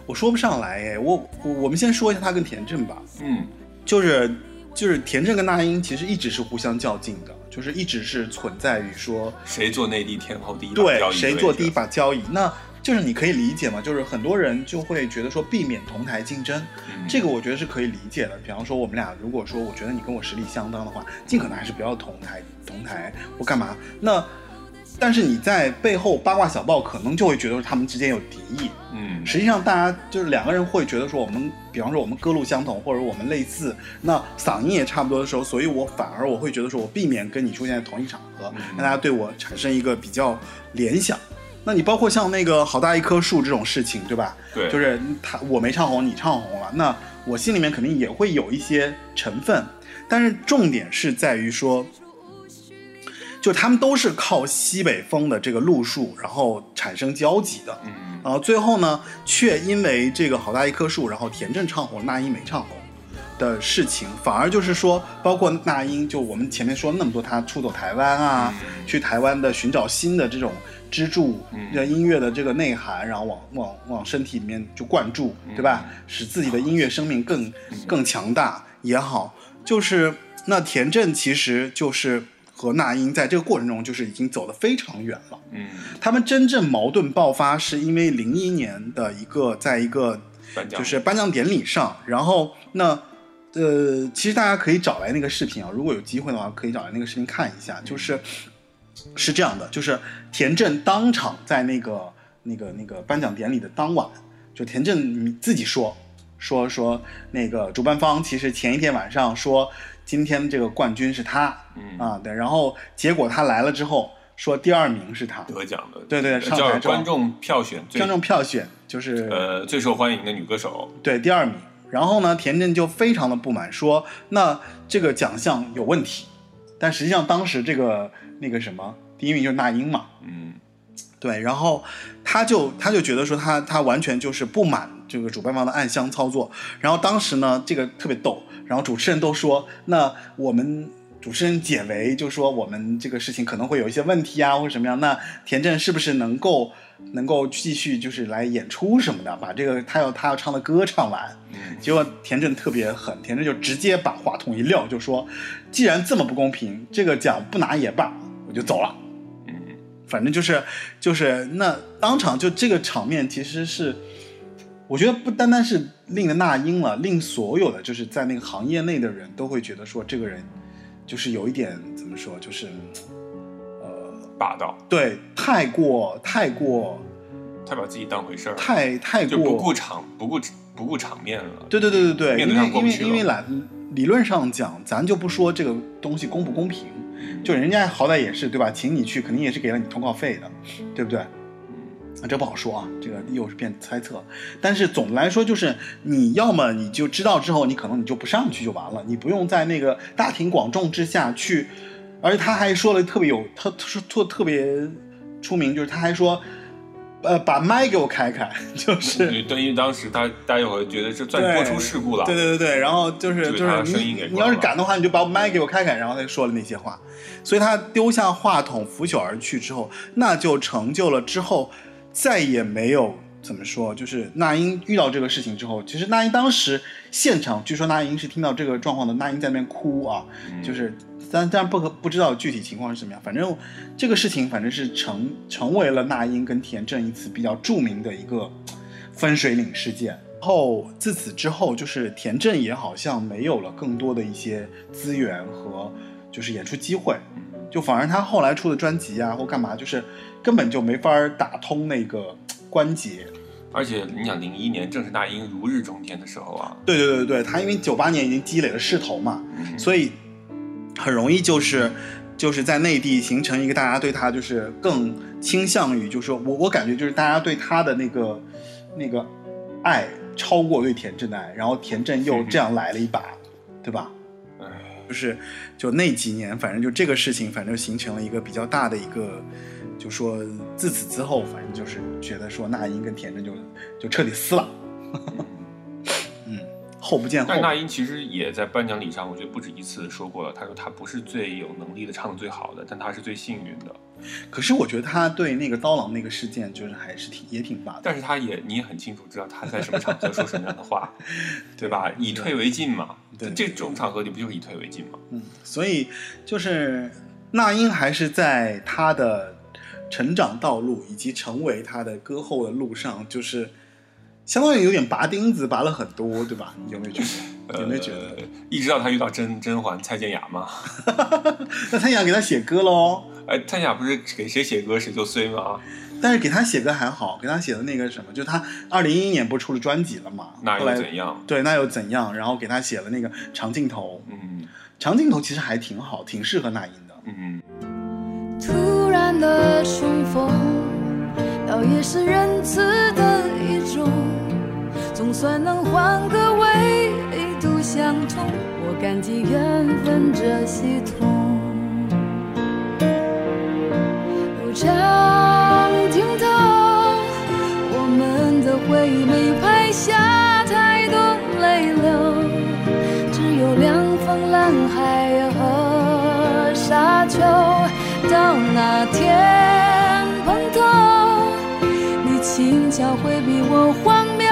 我说不上来哎，我我我们先说一下他跟田震吧，嗯就是就是田震跟那英其实一直是互相较劲的，就是一直是存在于说谁做内地天后第一把对谁做第一把交椅，那就是你可以理解嘛，就是很多人就会觉得说避免同台竞争，嗯这个我觉得是可以理解的。比方说我们俩如果说我觉得你跟我实力相当的话，尽可能还是不要同台同台或干嘛。那但是你在背后八卦小报可能就会觉得他们之间有敌意，嗯。实际上，大家就是两个人会觉得说，我们比方说我们歌路相同，或者我们类似，那嗓音也差不多的时候，所以我反而我会觉得说我避免跟你出现在同一场合，嗯。让大家对我产生一个比较联想。那你包括像那个好大一棵树这种事情，对吧？对，就是他我没唱红，你唱红了，那我心里面肯定也会有一些成分，但是重点是在于说，就他们都是靠西北风的这个路数，然后产生交集的。嗯。然后最后呢，却因为这个好大一棵树，然后田震唱红，那英没唱红的事情，反而就是说，包括那英，就我们前面说了那么多，他出走台湾啊，嗯。去台湾的寻找新的这种支柱嗯的音乐的这个内涵，然后往往往身体里面就灌注，对吧？使自己的音乐生命更更强大也好，就是那田震其实就是和那英在这个过程中就是已经走得非常远了。嗯，他们真正矛盾爆发是因为零一年的一个在一个颁奖就是颁奖典礼上，然后那呃，其实大家可以找来那个视频啊，如果有机会的话，可以找来那个视频看一下，就是是这样的，就是田震当场在那个那个那个颁奖典礼的当晚，就田震自己说说说那个主办方其实前一天晚上说今天这个冠军是他，嗯。啊对，然后结果他来了之后说第二名是他，得奖的，对对上台叫之后。观众票选最观众票选就是呃最受欢迎的女歌手，对第二名。然后呢，田震就非常的不满，说那这个奖项有问题。但实际上当时这个那个什么第一名就是那英嘛，嗯。对，然后他就他就觉得说他他完全就是不满这个主办方的暗箱操作。然后当时呢，这个特别逗，然后主持人都说，那我们主持人解围就说我们这个事情可能会有一些问题啊，或者什么样。那田震是不是能够能够继续就是来演出什么的，把这个他要他要唱的歌唱完？嗯结果田震特别狠，田震就直接把话筒一撂，就说：“既然这么不公平，这个奖不拿也罢，我就走了。”嗯反正就是就是那当场就这个场面，其实是我觉得不单单是令了那英了，令所有的就是在那个行业内的人都会觉得说这个人就是有一点怎么说，就是呃，霸道，对，太过太过太把自己当回事儿，太太就不顾场不顾不顾场面了。对对对对对，因为因为因为来理论上讲，咱就不说这个东西公不公平，嗯就人家好歹也是对吧，请你去肯定也是给了你通告费的，对不对？啊，这不好说啊，这个又是变猜测。但是总的来说，就是你要么你就知道之后，你可能你就不上去就完了，你不用在那个大庭广众之下去。而且他还说了特别有，他他说特特别出名，就是他还说，呃，把麦给我开开，就是对对，因为当时他大家会觉得这算对播出事故了。对对对对，然后就是就是你你要是敢的话，你就把麦给我开开，然后他就说了那些话，所以他丢下话筒拂袖而去之后，那就成就了之后再也没有怎么说，就是那英遇到这个事情之后，其实那英当时现场，据说那英是听到这个状况的，那英在那边哭啊，嗯。就是但但不可不知道具体情况是怎么样，反正这个事情反正是成成为了那英跟田震一次比较著名的一个分水岭事件。后自此之后，就是田震也好像没有了更多的一些资源和就是演出机会，就反而他后来出的专辑啊或干嘛，就是根本就没法打通那个关节。而且你想，零一年正是那英如日中天的时候啊，对对对对对，他因为九八年已经积累了势头嘛，嗯所以很容易就是就是在内地形成一个大家对他就是更倾向于，就是说我我感觉就是大家对他的那个那个爱超过对田震的爱，然后田震又这样来了一把，对吧？唉，就是就那几年，反正就这个事情，反正形成了一个比较大的一个，就说自此之后，反正就是觉得说那英跟田震就就彻底撕了，嗯，后不见后但。那英其实也在颁奖礼上，我觉得不止一次说过了。他说他不是最有能力的，唱的最好的，但他是最幸运的。可是我觉得他对那个刀郎那个事件，就是还是挺也挺霸的。但是他也你也很清楚知道他在什么场合说什么样的话，对吧？以退为进嘛。对这种场合你不就是以退为进吗？嗯，所以就是那英还是在他的成长道路以及成为他的歌后的路上，就是相当于有点拔钉子，拔了很多，对吧？你有没有觉得？有没有觉得？呃，一直到他遇到甄甄嬛、蔡健雅嘛。那蔡健雅给他写歌喽，哎，蔡健雅不是给谁写歌谁就衰吗？但是给他写歌还好，给他写的那个什么，就他二零一一年不是出了专辑了嘛？那又后来怎样？对，那又怎样？然后给他写了那个长镜头，嗯长镜头其实还挺好，挺适合那英的。嗯，的重逢，倒也是仁慈的一种，总算能换个维度相同，我感激缘分这系统。长镜头，我们的回忆没拍下太多泪流，只有两方蓝海和沙丘。到那天碰头，你轻巧回避我荒谬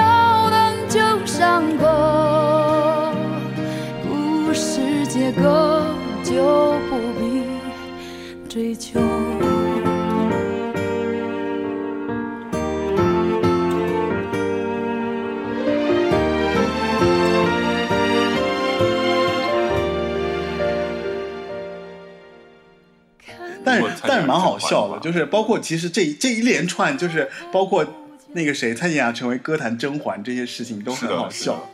的旧伤口，故事结构就不必追求。蛮好笑的，就是包括其实这这一连串，就是包括那个谁蔡健雅成为歌坛甄嬛这些事情都很好笑。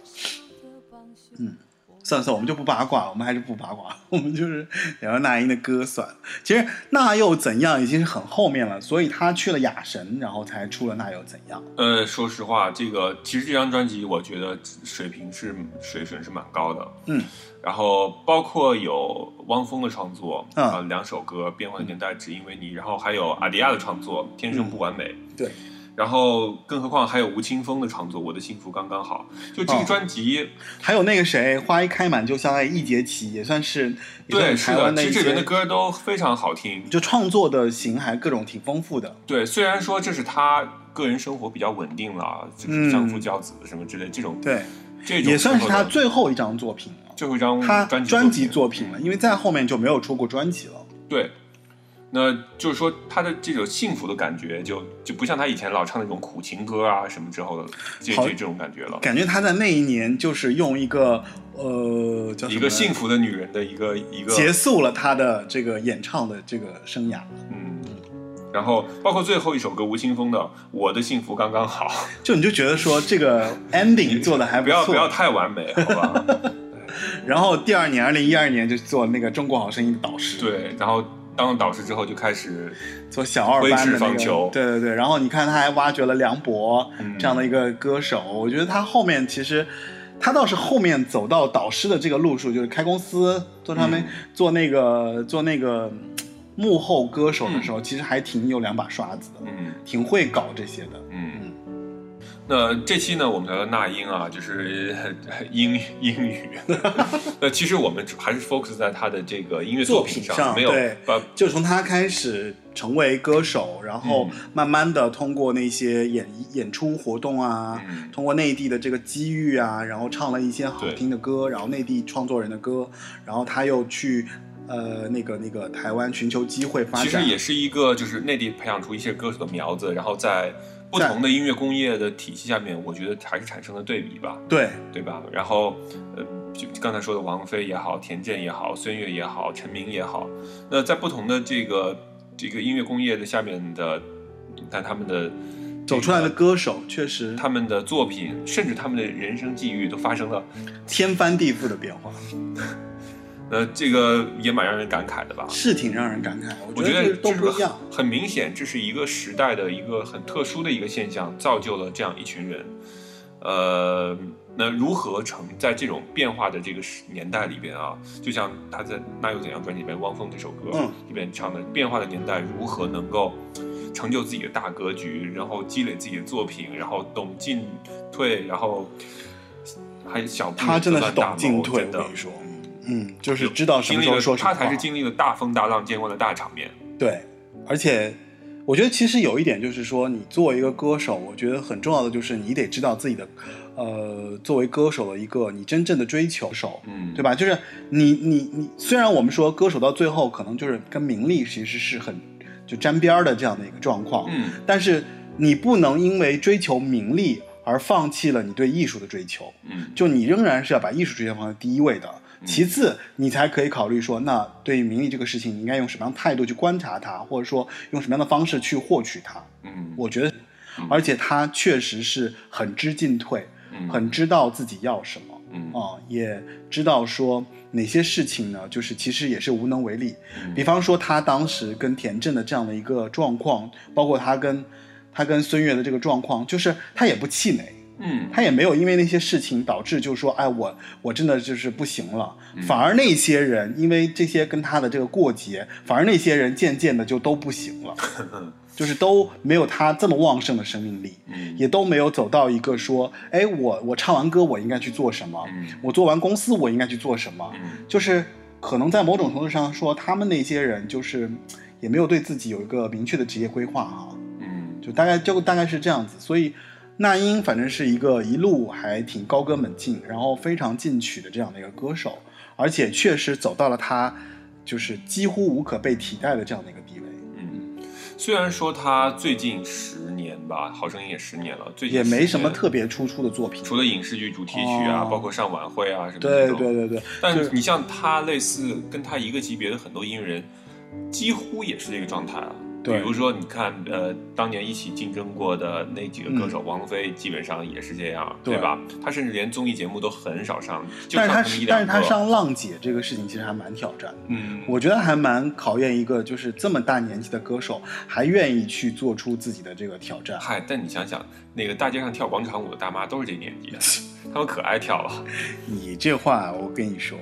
算了算了，我们就不八卦了，我们还是不八卦，我们就是聊聊那英的歌算了。其实那又怎样已经是很后面了，所以他去了雅神，然后才出了那又怎样。呃，说实话，这个其实这张专辑我觉得水平是水准是蛮高的，嗯，然后包括有汪峰的创作，嗯啊，两首歌《变幻的年代》只因为你，然后还有阿迪亚的创作《天生不完美》，对，然后更何况还有吴青峰的创作《我的幸福刚刚好》，就这个哦专辑，还有那个谁，花一开满就相爱一节起，也算是对，是的，其实这里面的歌都非常好听，就创作的型还各种挺丰富的。对，虽然说这是他个人生活比较稳定了，就是相夫教子什么之类这种，嗯对，这种也算是他最后一张作品了。最后一张他专辑专辑作作品了，因为在后面就没有出过专辑了。对，那就是说他的这种幸福的感觉就，就不像他以前老唱那种苦情歌啊什么之后的这好这这种感觉了。感觉他在那一年就是用一个呃叫一个幸福的女人的一个一个结束了他的这个演唱的这个生涯。嗯，然后包括最后一首歌吴青峰的《我的幸福刚刚好》，就你就觉得说这个 ending 做的还不要错，不要太完美，好吧？然后第二年，二零一二年就做那个《中国好声音》的导师，，对，然后当了导师之后就开始做小二班的那个对对对。然后你看他还挖掘了梁博嗯这样的一个歌手，我觉得他后面其实。他倒是后面走到导师的这个路数，就是开公司做他们、嗯做那个做那个嗯幕后歌手的时候，其实还挺有两把刷子的，嗯挺会搞这些的。嗯。那这期呢，我们聊聊那英啊，就是呃英语英语。那其实我们还是 focus 在他的这个音乐作品品上没有对把就从他开始成为歌手，然后嗯。慢慢的通过那些演演出活动啊，嗯。通过内地的这个机遇啊，然后唱了一些好听的歌，然后内地创作人的歌，然后他又去呃那个那个台湾寻求机会发展，其实也是一个就是内地培养出一些歌手的苗子，然后在不同的音乐工业的体系下面，我觉得还是产生了对比吧，对。对吧？然后呃，就刚才说的王菲也好，田震也好，孙悦也好，陈明也好，那在不同的这个这个音乐工业的下面的，你看他们的走出来的歌手确实他们的作品，甚至他们的人生际遇都发生了，天翻地覆的变化，呃，这个也蛮让人感慨的吧。是挺让人感慨，我我觉得这都不一样。很明显，这是一个时代的一个很特殊的一个现象，造就了这样一群人。呃，那如何成在这种变化的这个时年代里边啊，就像他在《那又怎样》专辑里面《汪峰》这首歌嗯里面唱的，变化的年代如何能够成就自己的大格局，然后积累自己的作品，然后懂进退，然后还小步他真的是懂进退，的我跟你说，嗯，就是知道什么时候说什么话。他才是经历了大风大浪，见过了大场面。对，而且我觉得其实有一点就是说，你作为一个歌手，我觉得很重要的就是你得知道自己的，呃，作为歌手的一个你真正的追求手，嗯，对吧？就是你你你，虽然我们说歌手到最后可能就是跟名利其实是很就沾边儿的这样的一个状况，嗯但是你不能因为追求名利而放弃了你对艺术的追求。嗯就你仍然是要把艺术追求放在第一位的，其次你才可以考虑说，那对于名利这个事情，你应该用什么样的态度去观察它，或者说用什么样的方式去获取它。嗯我觉得，而且他确实是很知进退，嗯很知道自己要什么嗯啊、也知道说哪些事情呢，就是其实也是无能为力。嗯比方说他当时跟田震的这样的一个状况，包括他跟他跟孙悦的这个状况，就是他也不气馁。嗯。他也没有因为那些事情导致，就是说，哎，我我真的就是不行了。嗯反而那些人因为这些跟他的这个过节，反而那些人渐渐的就都不行了，就是都没有他这么旺盛的生命力，嗯。也都没有走到一个说，哎，我我唱完歌我应该去做什么，嗯。我做完公司我应该去做什么，嗯。就是可能在某种程度上说，他们那些人就是也没有对自己有一个明确的职业规划哈、嗯。就大概就大概是这样子，所以那英反正是一个一路还挺高歌猛进，然后非常进取的这样的一个歌手，而且确实走到了他就是几乎无可被替代的这样的一个地位，嗯，虽然说他最近十年吧，《好声音》也十年了，最近也没什么特别突出的作品。除了影视剧主题曲啊，哦。包括上晚会啊什么的对对对对，但你像他类似跟他一个级别的很多音乐人，几乎也是这个状态啊。比如说，你看，呃，当年一起竞争过的那几个歌手，王菲基本上也是这样，对对吧？她甚至连综艺节目都很少上，就但是他上那么一两个。但是她上浪姐这个事情其实还蛮挑战的。嗯，我觉得还蛮考验一个就是这么大年纪的歌手，还愿意去做出自己的这个挑战。嗨，但你想想，那个大街上跳广场舞的大妈都是这年纪的，她们可爱跳了。你这话我跟你说，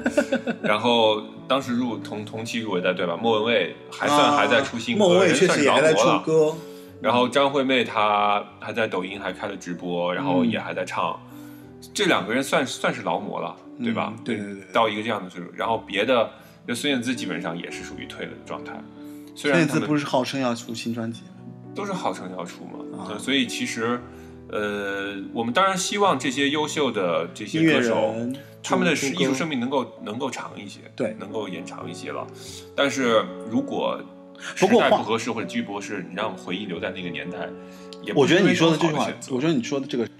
然后当时入同同期入围的对吧？莫文蔚还算还在出新歌，啊莫文蔚确实也还在出。歌，然后张惠妹她还在抖音还开了直播，然后也还在唱，这两个人算算是劳模了，对吧？嗯对对对到一个这样的岁数，然后别的，就孙燕姿基本上也是属于退了的状态。虽然他们那次不是号称要出新专辑吗？都是号称要出嘛，所以其实，呃，我们当然希望这些优秀的这些音乐歌手，人他们的艺术生命能够能够长一些，对能够延长一些了。但是如果时不过不合适或者机遇不合适，你让回忆留在那个年代，也不我觉得你说的这句话我觉得你说的这个，嗯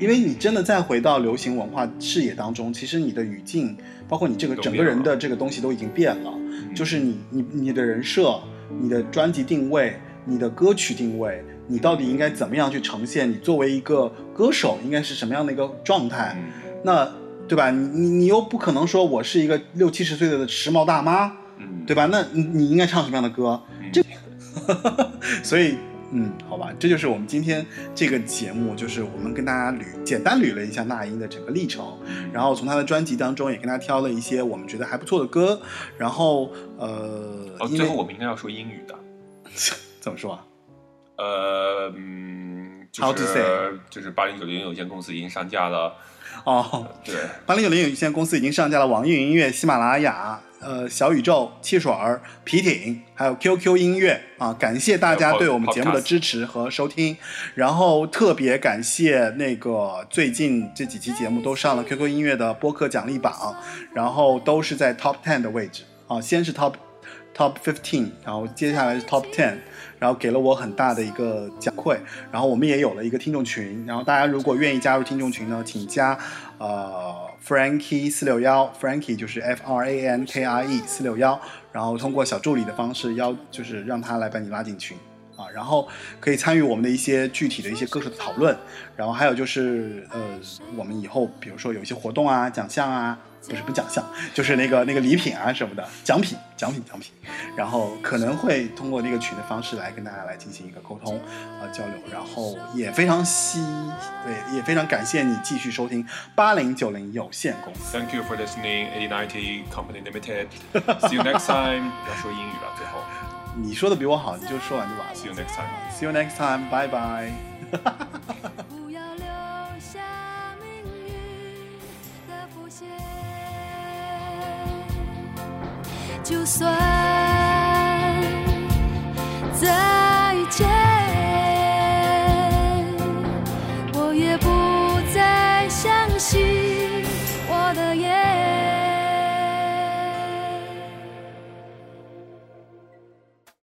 因为你真的再回到流行文化视野当中，其实你的语境，包括你这个整个人的这个东西都已经变了。嗯就是你你你的人设、你的专辑定位、你的歌曲定位，你到底应该怎么样去呈现？你作为一个歌手应该是什么样的一个状态？嗯那对吧？你你你又不可能说我是一个六七十岁的时髦大妈，嗯，对吧？那你你应该唱什么样的歌？嗯这，所以，嗯，好吧，这就是我们今天这个节目，就是我们跟大家捋简单捋了一下那英的整个历程，然后从她的专辑当中也跟她挑了一些我们觉得还不错的歌，然后呃，最后我们应该要说英语的，怎么说啊？呃，嗯，就 How to 是 say？就是八零九零有限公司已经上架了，哦，对，八零九零有限公司已经上架了网易云音乐、喜马拉雅、呃小宇宙、汽水儿、皮艇，还有 QQ 音乐啊！感谢大家对我们节目的支持和收听，然后特别感谢那个最近这几期节目都上了 QQ 音乐的播客奖励榜，然后都是在 Top Ten 的位置啊，先是 Top Top Fifteen，然后接下来是 Top Ten。然后给了我很大的一个奖馈，然后我们也有了一个听众群，然后大家如果愿意加入听众群呢，请加呃 Frankie 四六幺，Frankie 就是 F R A N K I E 四六幺，然后通过小助理的方式邀，就是让他来把你拉进群啊，然后可以参与我们的一些具体的一些歌手的讨论，然后还有就是呃，我们以后比如说有一些活动啊、奖项啊，不是不是奖项，就是那个那个礼品啊什么的奖品、奖品、奖品，然后可能会通过那个群的方式来跟大家来进行一个沟通啊、交流，然后也非常希对，也非常感谢你继续收听八零九零有限公司。Thank you for listening. A ninety Company Limited. See you next time. 要说英语了，最后。你说的比我好，你就说完就完了。See you next time. See you next time. Bye bye. 就算。